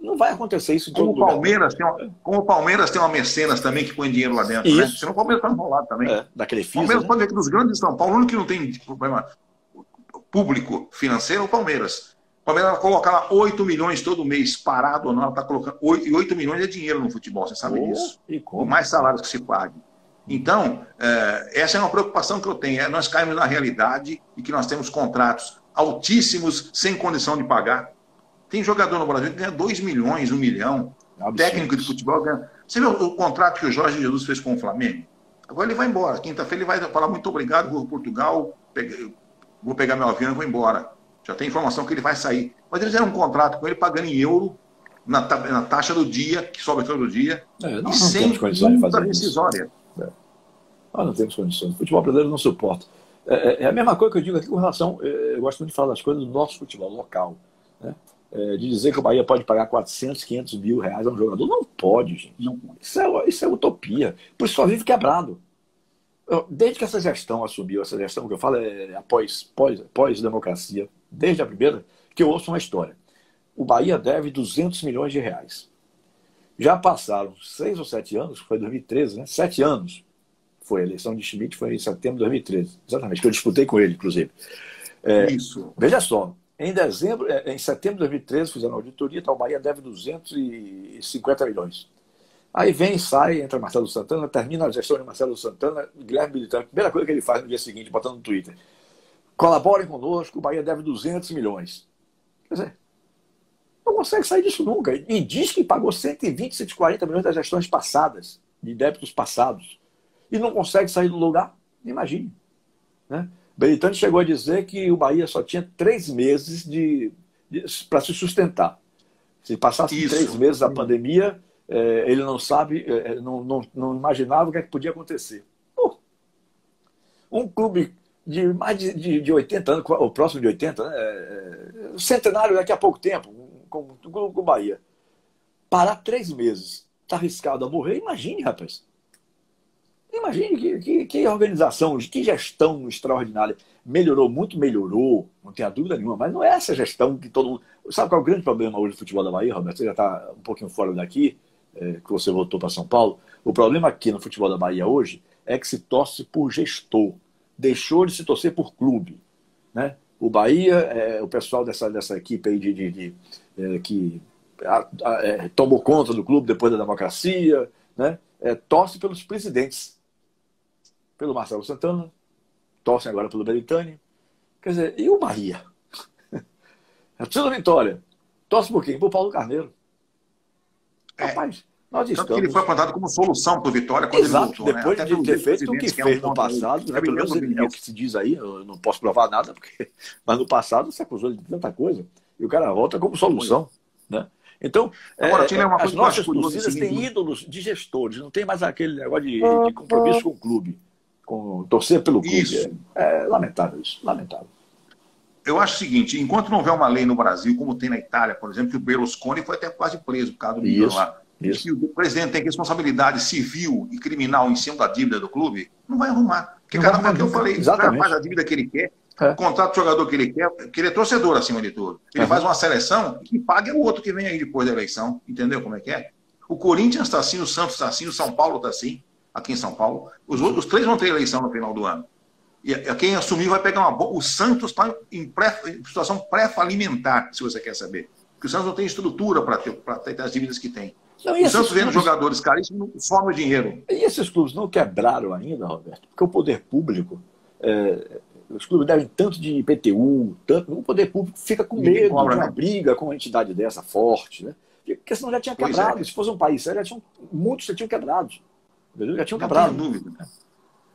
Speaker 1: Não vai acontecer isso em
Speaker 2: como todo o Palmeiras tem uma, Como o Palmeiras tem uma mecenas também que põe dinheiro lá dentro, né? isso. né? Senão o Palmeiras está enrolado também. É,
Speaker 1: daquele FISA,
Speaker 2: O Palmeiras
Speaker 1: né?
Speaker 2: pode ver que dos grandes de São Paulo, o único que não tem problema público financeiro é o Palmeiras. O Palmeiras colocar lá 8 milhões todo mês, parado ou não, ela está colocando. 8, e 8 milhões é dinheiro no futebol, você sabe oh, disso. Por mais salários que se pague. Então, é, essa é uma preocupação que eu tenho. É, nós caímos na realidade e que nós temos contratos altíssimos sem condição de pagar. Tem jogador no Brasil que ganha 2 milhões, 1 milhão. Absurdo. Técnico de futebol ganha. Você viu o contrato que o Jorge Jesus fez com o Flamengo? Agora ele vai embora. Quinta-feira ele vai falar muito obrigado, vou Portugal, vou pegar meu avião e vou embora. Já tem informação que ele vai sair. Mas eles fizeram um contrato com ele pagando em euro na, na taxa do dia, que sobe todo dia,
Speaker 1: é, não, e sem multa rescisória. É. Nós não temos condições. O futebol brasileiro não suporta. É, é, é, a mesma coisa que eu digo aqui com relação. É, eu gosto muito de falar das coisas do nosso futebol local. Né? É, de dizer que o Bahia pode pagar 400, 500 mil reais a um jogador. Não pode, gente. Não. Isso, é, isso é utopia. Por isso só vive quebrado. Desde que essa gestão assumiu, essa gestão que eu falo é após pós-democracia, pós desde a primeira, que eu ouço uma história. O Bahia deve 200 milhões de reais. Já passaram seis ou sete anos, foi 2013, né? Sete anos. Foi a eleição de Schmidt, foi em setembro de 2013. Exatamente, que eu disputei com ele, inclusive. É,
Speaker 2: Isso.
Speaker 1: Veja só, em dezembro, é, em setembro de 2013, fizeram a auditoria, então o Bahia deve 250 milhões. Aí vem, sai, entra Marcelo Santana, termina a gestão de Marcelo Santana, Guilherme Militante, primeira coisa que ele faz no dia seguinte, botando no Twitter. Colaborem conosco, o Bahia deve 200 milhões. Quer dizer, não consegue sair disso nunca. E diz que pagou 120, 140 milhões das gestões passadas, de débitos passados. E não consegue sair do lugar? Imagine. Né? Belitani chegou a dizer que o Bahia só tinha três meses de, de para se sustentar. Se passasse Isso. três meses da pandemia, é, ele não sabe, é, não, não, não, imaginava o que, é que podia acontecer. Pô, um clube de mais de, de, de 80 anos, ou próximo de 80, né? É, centenário daqui a pouco tempo, como o Bahia. Parar três meses, está arriscado a morrer, imagine, rapaz. Imagine que, que, que, organização, que gestão extraordinária. Melhorou, muito melhorou, não tenha dúvida nenhuma, mas não é essa gestão que todo mundo. Sabe qual é o grande problema hoje do futebol da Bahia, Roberto? Você já está um pouquinho fora daqui, é, que você voltou para São Paulo. O problema aqui no futebol da Bahia hoje é que se torce por gestor. Deixou de se torcer por clube. Né? O Bahia, é, o pessoal dessa, dessa equipe aí de, de, de é, que a, a, é, tomou conta do clube depois da democracia, né? É, torce pelos presidentes pelo Marcelo Santana, torcem agora pelo Belitani. Quer dizer, e o Bahia? A torcida Vitória, torce por quem? Por Paulo Carneiro.
Speaker 2: É. Rapaz, nós estamos... Tanto que ele foi apontado como solução para o Vitória quando
Speaker 1: Exato,
Speaker 2: ele voltou.
Speaker 1: Né? depois né? de ter feito o que, que fez é um no passado, né? pelo menos é o que se diz aí, eu não posso provar nada, porque... mas no passado se acusou de tanta coisa, e o cara volta como solução. Né? Então, Agora, é, é as nossas torcidas têm ídolos de gestores, não tem mais aquele negócio de, de compromisso com o clube com torcer pelo clube. Isso. É, é lamentável isso, lamentável.
Speaker 2: Eu acho o seguinte, enquanto não houver uma lei no Brasil, como tem na Itália, por exemplo, que o Berlusconi foi até quase preso por causa do lá. Isso. Que o presidente tem responsabilidade civil e criminal em cima da dívida do clube, não vai arrumar. Porque não cada um que eu falei, o cara faz a dívida que ele quer, é. contrata o jogador que ele quer, que ele é torcedor acima de tudo. Ele uhum. faz uma seleção e paga o outro que vem aí depois da eleição. Entendeu como é que é? O Corinthians está assim, o Santos está assim, o São Paulo está assim aqui em São Paulo. Os outros três vão ter eleição no final do ano. E quem assumir vai pegar uma boa. O Santos está em, pré, em, situação pré-falimentar, se você quer saber. Porque o Santos não tem estrutura para ter, ter as dívidas que tem. Não, o Santos vendo clubes... jogadores caríssimos, forma dinheiro.
Speaker 1: E esses clubes não quebraram ainda, Roberto? Porque o poder público. É, os clubes devem tanto de IPTU, tanto. O poder público fica com medo de uma né? briga com uma entidade dessa forte, né? Porque senão já tinha é. quebrado. É. Se fosse um país sério, já tinham, muitos já tinham quebrado. Já tinham quebrado.
Speaker 2: Não tenha dúvida.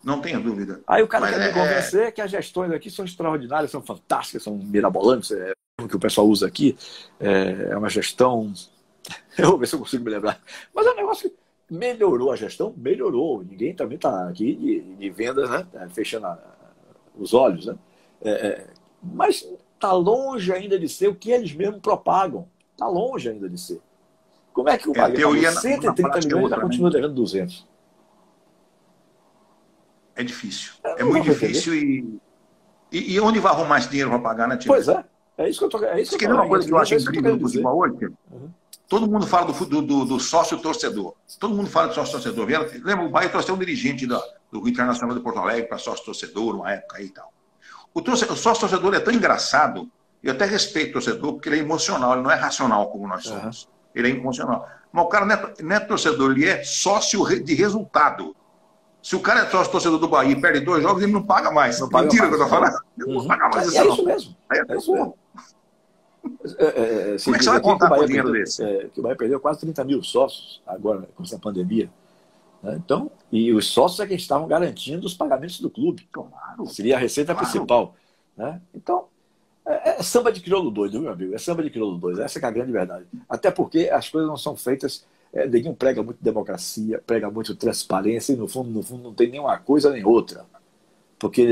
Speaker 2: Não tenha dúvida.
Speaker 1: Aí o cara Mas quer é... me convencer que as gestões aqui são extraordinárias, são fantásticas, são mirabolantes. É, o que o pessoal usa aqui é, é uma gestão. Eu vou ver se eu consigo me lembrar. Mas é um negócio que melhorou a gestão, melhorou. Ninguém também está aqui de, de, vendas, né? Tá fechando a, os olhos, né? É, é mas está longe ainda de ser o que eles mesmos propagam. Está longe ainda de ser. Como é que o é, Bahia pagou 130 na, na milhões e já continua devendo 200?
Speaker 2: É difícil. É, é muito difícil e, e, e, onde vai arrumar esse dinheiro para pagar, né,
Speaker 1: Tio? Pois é. É isso que eu tô, é isso que eu
Speaker 2: uma coisa que eu acho incrível no futebol hoje? Uhum. Todo mundo fala do, do, do, sócio torcedor. Todo mundo fala do sócio torcedor. Lembra, o Bahia trouxe um dirigente do, do Internacional de Porto Alegre para sócio torcedor, uma época aí e tal. O, torcedor, o sócio torcedor é tão engraçado, eu até respeito o torcedor, porque ele é emocional, ele não é racional como nós somos. Uhum. Ele é emocional. Mas o cara não é, não é torcedor, ele é sócio de resultado. Se o cara é sócio torcedor do Bahia e perde dois jogos, ele não paga mais. Não paga Mentira mais. que eu tô falando. Ele não paga mais.
Speaker 1: É, é isso mesmo. É, é isso mesmo. É, é, é Como é que você vai contar com dinheiro perdeu, desse? É, que o Bahia perdeu quase 30 mil sócios agora com essa pandemia. Né? Então, e os sócios é que estavam garantindo os pagamentos do clube. Claro. Seria a receita claro. principal. Né? Então, é, é, samba de crioulo doido, meu amigo. É samba de crioulo doido. Essa é a grande verdade. Até porque as coisas não são feitas. É, Neguinho prega muito democracia, prega muito transparência, e no fundo, no fundo, não tem nenhuma coisa nem outra. Porque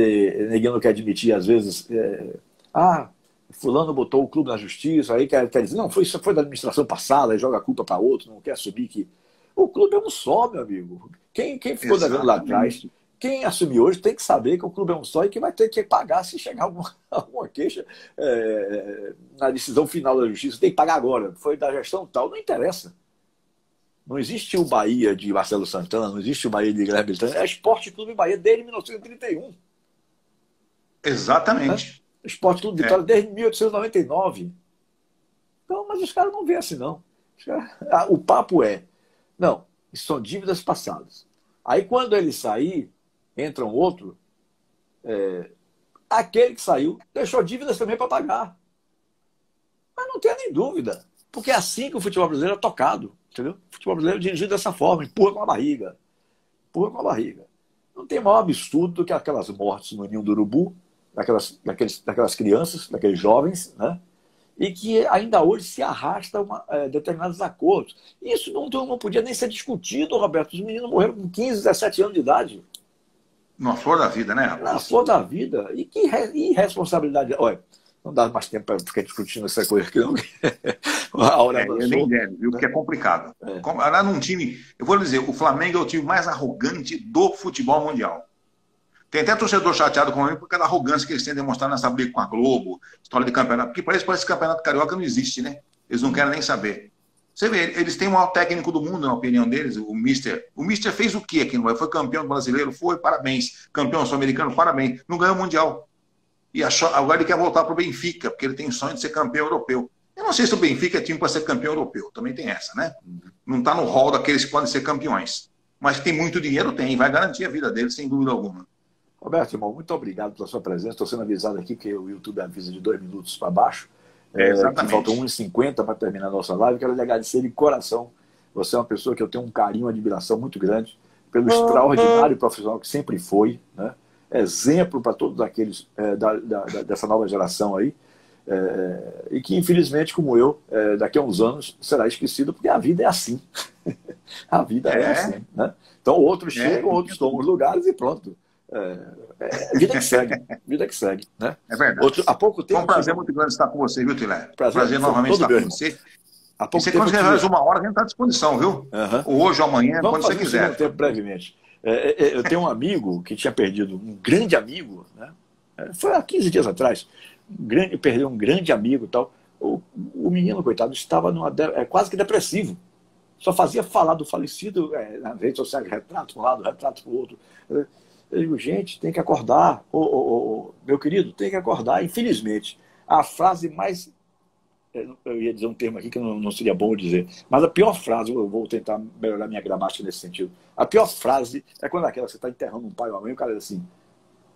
Speaker 1: Neguinho não quer admitir, às vezes, é, ah, fulano botou o clube na justiça, aí quer, quer dizer, não, foi, isso foi da administração passada, aí joga a culpa para outro, não quer assumir que. O clube é um só, meu amigo. Quem, quem ficou devendo lá atrás quem assumir hoje tem que saber que o clube é um só e que vai ter que pagar se chegar alguma, alguma queixa é, na decisão final da justiça. Tem que pagar agora. Foi da gestão tal. Não interessa. Não existe o Bahia de Marcelo Santana, não existe o Bahia de Guilherme Beltrán. É Esporte Clube Bahia desde 1931.
Speaker 2: Exatamente.
Speaker 1: É? Esporte Clube Vitória é. desde 1899. Então, mas os caras não vêem assim, não. Caras... Ah, o papo é, não, são dívidas passadas. Aí quando ele sair, entra um outro, é, aquele que saiu deixou dívidas também para pagar. Mas não tenha nem dúvida, porque é assim que o futebol brasileiro é tocado, entendeu? O futebol brasileiro é dirigido dessa forma, empurra com a barriga. Empurra com a barriga. Não tem maior absurdo do que aquelas mortes no ninho do urubu, daquelas, daqueles, daquelas crianças, daqueles jovens, né? e que ainda hoje se arrasta uma, é, determinados acordos. Isso não, não podia nem ser discutido, Roberto. Os meninos morreram com 15, 17 anos de idade.
Speaker 2: Na flor da vida, né?
Speaker 1: Na flor da vida. E que irresponsabilidade. Olha, não dá mais tempo para ficar discutindo essa coisa aqui, não.
Speaker 2: A hora é, eu nem deve, viu? Porque é complicado. É. Lá num time, eu vou dizer, o Flamengo é o time mais arrogante do futebol mundial. Tem até torcedor chateado com ele por causa da arrogância que eles têm demonstrado nessa briga com a Globo, história de campeonato. Porque parece que campeonato carioca não existe, né? Eles não querem nem saber. Você vê, eles têm o maior técnico do mundo, na opinião deles, o Mister. O Mister fez o quê aqui no Foi campeão brasileiro? Foi, parabéns. Campeão sul-americano? Parabéns. Não ganhou o Mundial. E agora ele quer voltar para o Benfica, porque ele tem sonho de ser campeão europeu. Eu não sei se o Benfica é time para ser campeão europeu. Também tem essa, né? Não está no hall daqueles que podem ser campeões. Mas tem muito dinheiro, tem. Vai garantir a vida dele, sem dúvida alguma.
Speaker 1: Roberto, irmão, muito obrigado pela sua presença. Estou sendo avisado aqui que o YouTube avisa de dois minutos para baixo. É, exatamente. faltam 1,50 para terminar a nossa live. Quero lhe agradecer de coração. Você é uma pessoa que eu tenho um carinho, uma admiração muito grande pelo extraordinário profissional que sempre foi, né? exemplo para todos aqueles é, da, da, dessa nova geração aí, é, e que infelizmente, como eu, é, daqui a uns anos será esquecido, porque a vida é assim. a vida é, é assim. Né? Então outros é. chegam, outros tomam os lugares e pronto. É, é, vida que segue, vida que segue, né?
Speaker 2: É verdade. Outro, há pouco tempo. Foi um prazer muito grande estar com você, viu, Tilé? Prazer, prazer novamente estar com você. Há pouco e você, tempo quando você uma hora, a gente está à disposição, viu? Uhum. Hoje ou amanhã, Vamos quando você quiser. Um
Speaker 1: tempo brevemente. É, é, é, eu tenho um amigo que tinha perdido um grande amigo, né? É, foi há 15 dias atrás. Um grande, perdeu um grande amigo tal. O, o menino, coitado, estava numa, é, quase que depressivo. Só fazia falar do falecido é, na rede social, retrato um lado, retrato para o outro. Eu digo, gente, tem que acordar. Ô, ô, ô, meu querido, tem que acordar. Infelizmente, a frase mais. Eu ia dizer um termo aqui que não, não seria bom dizer, mas a pior frase, eu vou tentar melhorar minha gramática nesse sentido. A pior frase é quando aquela você está enterrando um pai ou uma mãe, o cara diz assim: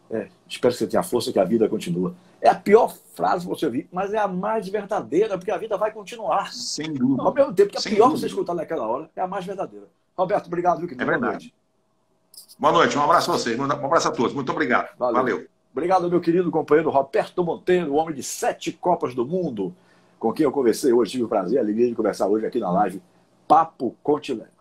Speaker 1: é, espero que você tenha força que a vida continua. É a pior frase que você ouvir, mas é a mais verdadeira, porque a vida vai continuar.
Speaker 2: Sem dúvida.
Speaker 1: Ao mesmo tempo que a Sem pior dúvida. você escutar naquela hora é a mais verdadeira. Roberto, obrigado. Viu,
Speaker 2: é verdade. Boa noite, um abraço a vocês, um abraço a todos, muito obrigado. Valeu. Valeu.
Speaker 1: Obrigado, meu querido companheiro Roberto Monteiro, homem de sete Copas do Mundo, com quem eu conversei hoje, tive o prazer, a alegria de conversar hoje aqui na live Papo Continente.